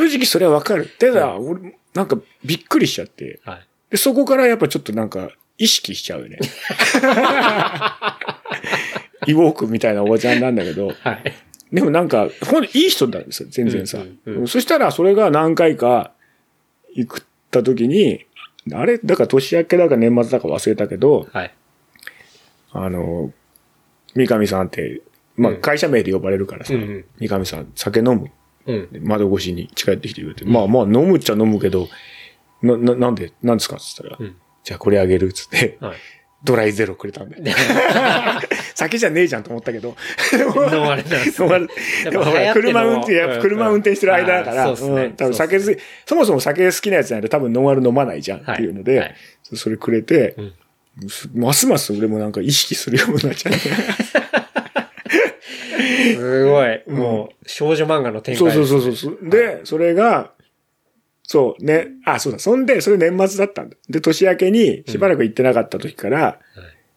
直それはわかる。ただ、俺、なんかびっくりしちゃって。はい。で、そこからやっぱちょっとなんか意識しちゃうよね。イウォークみたいなおばちゃんなんだけど、はい。でもなんか、ほんといい人なんですよ、全然さ。うんうんうんそしたらそれが何回か行った時に、あれ？だから年明けだか年末だか忘れたけど、はい。あの、三上さんって、まあうん会社名で呼ばれるからさ、うんうん三上さん酒飲む。うん。窓越しに近寄ってきてくれて、まあまあ飲むっちゃ飲むけど、な、な、なんで、なんですか？って言ったら、うんじゃあこれあげるっつって、はい。ドライゼロくれたんだよ。酒じゃねえじゃんと思ったけど。飲まれたんです飲まれやっぱでも車運転、やっぱ車運転してる間だから、そうっすねん多分酒好き、そもそも酒好きなやつなんで多分ノンアル飲まないじゃんっていうので、それくれて、うんますます俺もなんか意識するようになっちゃって。すごい。もう、少女漫画の展開そう。そうそうそう。で、それが、そうね、あ、そうだ、そんで、それ年末だったんだ。で、年明けにしばらく行ってなかった時から、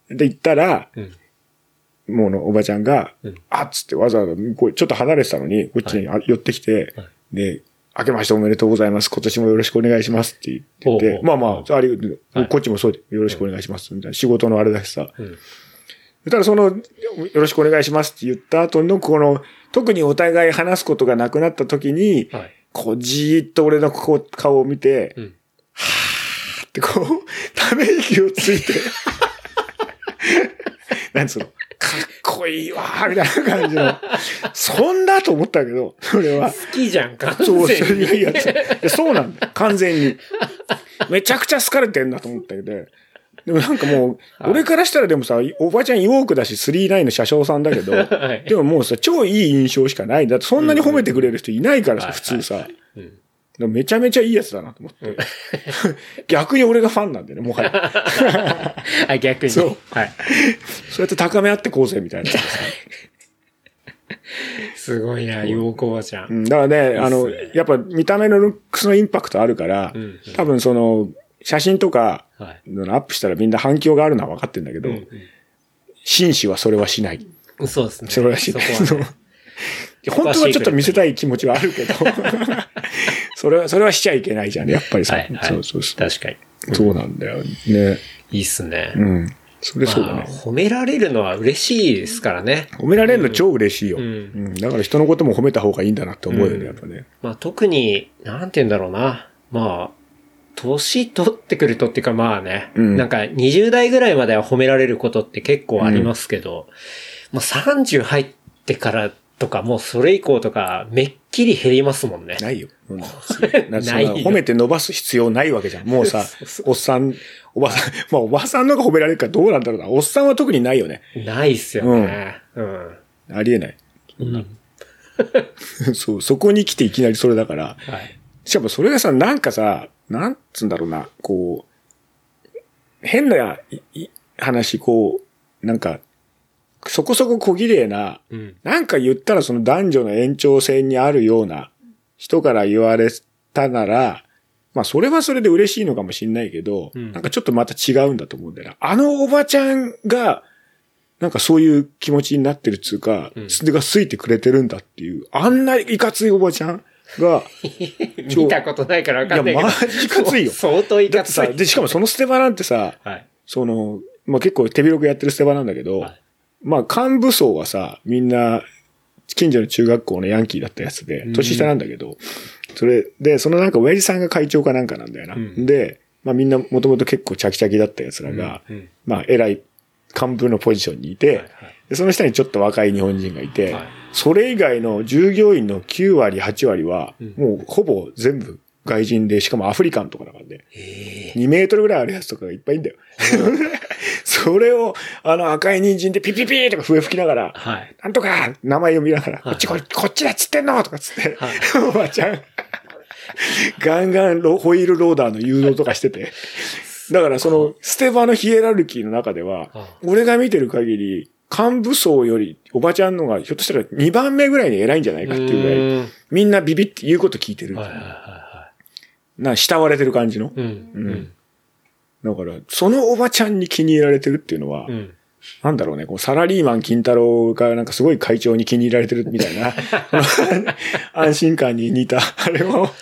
で、行ったら、うん。もうのおばちゃんが、うんあっつってわざわざ、こうちょっと離れてたのに、こっちにあ寄ってきて、はいで、明けましておめでとうございます。今年もよろしくお願いしますって言ってて、ほうほうまあまあ、あり、はいこっちもそうでよろしくお願いします。みたいな仕事のあれだしさ。うんただその、よろしくお願いしますって言った後の、この、特にお互い話すことがなくなった時に、はい。こう、じーっと俺のこう顔を見て、うん。ってこう、ため息をついて、なんつうの、かっこいいわーみたいな感じの、そんなと思ったけど、それは。好きじゃんか。そう、完全にいやいやいやそうなんだよ。完全に。めちゃくちゃ好かれてんだと思ったけど。でもなんかもう、はい俺からしたらでもさ、おばちゃんイウォークだし、39の車掌さんだけど、はいでももうさ、超いい印象しかない。だってそんなに褒めてくれる人いないからさ、うん普通さ。めちゃめちゃいいやつだなと思って。逆に俺がファンなんだよね、もはや。あ、逆に。そうはい。そうやって高め合ってこうぜ、みたいな。すごいな、陽子おばちゃ。うんんだからね、あの、やっぱ見た目のルックスのインパクトあるから、うんうん多分その、写真とか、はい。アップしたらみんな反響があるのは分かってんだけど、うん紳士はそれはしない。うんそうですね。それはしない。本当はちょっと見せたい気持ちはあるけど、それは、それはしちゃいけないじゃん、やっぱりさ。はい、はい。そうそうそう。確かに。そうなんだよ。ね。いいっすね。うん。それそうだまあね。褒められるのは嬉しいですからね。褒められるの超嬉しいよ。ううんん。だから人のことも褒めた方がいいんだなって思うよね、やっぱね。まあ特に、なんて言うんだろうな。まあ、年取ってくるとっていうかまあね、うんなんか20代ぐらいまでは褒められることって結構ありますけど、まあ30入ってからとかもうそれ以降とかめっきり減りますもんね。ないよ。うんな ない褒めて伸ばす必要ないわけじゃん。もうさおっさん、おばさん、まあおばさんのが褒められるかどうなんだろうな。おっさんは特にないよね。ないっすよね。うん。ありえない。うん。そう、そこに来ていきなりそれだから。はい。しかもそれがさ、なんかさ、なんつうんだろうな、こう、変な話、こう、なんか、そこそこ小綺麗な、うん。なんか言ったらその男女の延長線にあるような人から言われたなら、まあそれはそれで嬉しいのかもしんないけど、うんなんかちょっとまた違うんだと思うんだよな。あのおばちゃんが、なんかそういう気持ちになってるっつうか、うんそれが好いてくれてるんだっていう、あんないかついおばちゃんが、見たことないからわかんないけど。いやマジいかついよ 相当いかつい。で、しかもそのステバなんてさ、はい。その、まあ結構手広くやってるステバなんだけど、はいまあ幹部層はさ、みんな、近所の中学校のヤンキーだったやつでうん、年下なんだけど、それで、そのなんか親父さんが会長かなんかなんだよな。うんで、まあみんなもともと結構チャキチャキだったやつらが、うんうんまあ偉い幹部のポジションにいて、はいはいでその下にちょっと若い日本人がいて、はいそれ以外の従業員の9割、8割は、うんもうほぼ全部外人で、しかもアフリカンとかだからね。え2メートルぐらいあるやつとかがいっぱいいんだよ。それを、あの赤い人参でピピピーとか笛吹きながら、はい。なんとか名前読みながら、いこっちここっちだっつってんのとかっつって、はいおばちゃん、ガンガンロホイールローダーの誘導とかしてて。だからその、ステバのヒエラルキーの中ではは、俺が見てる限り、幹部層より、おばちゃんのが、ひょっとしたら2番目ぐらいに偉いんじゃないかっていうぐらい、うんみんなビビって言うこと聞いてる。はいはいはな、慕われてる感じの。うん。うん。だから、そのおばちゃんに気に入られてるっていうのは、うん。なんだろうね、こうサラリーマン金太郎がなんかすごい会長に気に入られてるみたいな、安心感に似た、あれを、はい。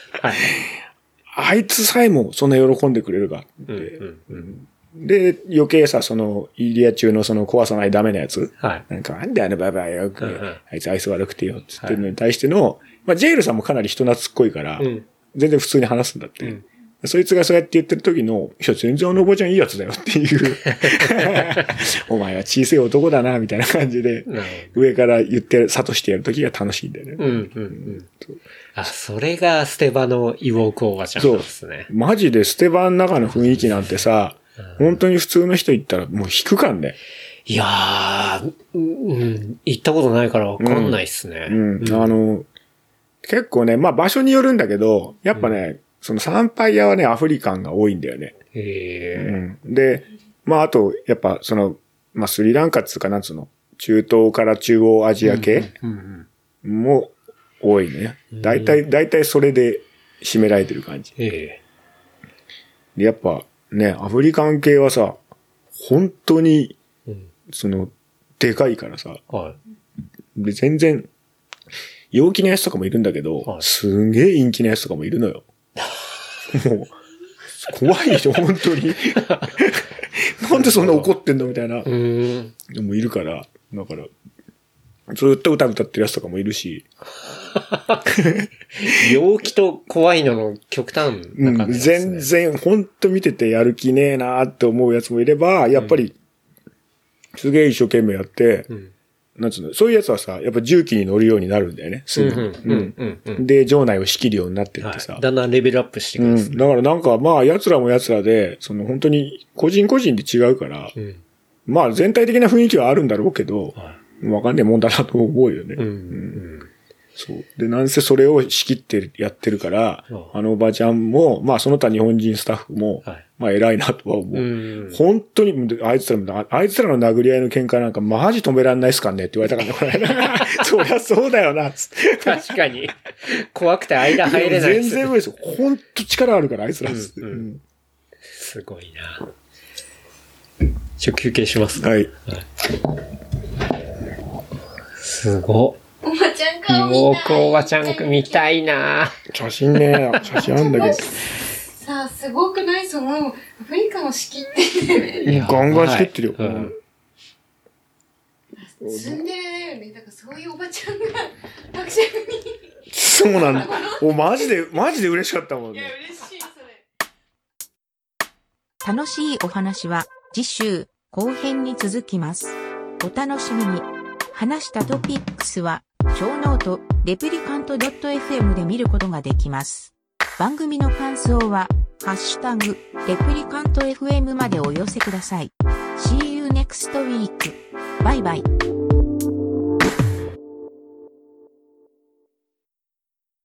あいつさえもそんな喜んでくれるかって。うん。うん。で、余計さ、その、イリア中のその壊さないダメなやつ。はい。なんか、なんであのババアよ、うんうんあいつ愛想悪くてよ、って言ってるのに対しての、まあ、ジェイルさんもかなり人懐っこいから、うん。全然普通に話すんだって。うんそいつがそうやって言ってる時の、いや、全然あのおばちゃんいいやつだよっていう。お前は小さい男だな、みたいな感じで、上から言って、諭してやる時が楽しいんだよね。うん。うん。うん。あ、それがステバのイウォークおばちゃんなんですね。マジでステバンの中の雰囲気なんてさ、本当に普通の人言ったらもう引くかんね。いやー、うん、行ったことないからわかんないっすね。うん。あの、結構ね、まあ場所によるんだけど、やっぱね、その参拝屋はね、アフリカンが多いんだよね。うへん。で、まああと、やっぱその、まあスリランカっつうかなんつうの、中東から中央アジアー。系うんうん。も多いね。大体、大体それで占められてる感じ。えで、やっぱね、アフリカン系はさ、本当に。その、でかいからさ、はで、全然、陽気なやつとかもいるんだけど、はいすんげえ陰気なやつとかもいるのよ。もう、怖いでしょ、本当に。なんでそんな怒ってんのみたいなうん。のもいるから、だから、ずっと歌歌ってるやつとかもいるし、陽気と怖いのの極端うな感ん、じですね。全然、ほんと見ててやる気ねえなって思うやつもいれば、やっぱり、すげえ一生懸命やって、うん。なんつうの、そういうやつはさ、やっぱ重機に乗るようになるんだよね、すぐで、場内を仕切るようになってってさ。はい。だんだんレベルアップしていくうんん。ですね。だからなんか、まあ、奴らも奴らで、その本当に、個人個人で違うから、うん。まあ、全体的な雰囲気はあるんだろうけど、はわかんねえもんだなと思うよね。い。うん。うん。そう。で、なんせそれを仕切ってやってるからうん、あのおばちゃんも、まあ、その他日本人スタッフも、はい。まあ、偉いなとは思う。うん。本当に、あいつらも、あいつらの殴り合いの喧嘩なんかマジ止めらんないっすかねって言われたからね、これ。そりゃそうだよな、つって。確かに。怖くて間入れない全然無理ですよ。本当力あるから、あいつらっつって。うんうんうんすごいな。ちょ、休憩しますかはい。すごおばちゃん顔見妹たい。おばちゃん見たいな写真ね、写真あんだけさあ、すごくない？その、アフリカの仕切ってど。ガンガン仕切ってるよ。はいうんツンデレだよね。だからそういうおばちゃんが、伯爵に。そうなんだ。お、マジで、マジで嬉しかったもんいや、ね。嬉しい、それ。楽しいお話は次週後編に続きます。お楽しみに。話したトピックスは、超ノート、 Replicant.fm で見ることができます。番組の感想は、ハッシュタグ、 Replicant FM までお寄せください。See you next week. バイバイ。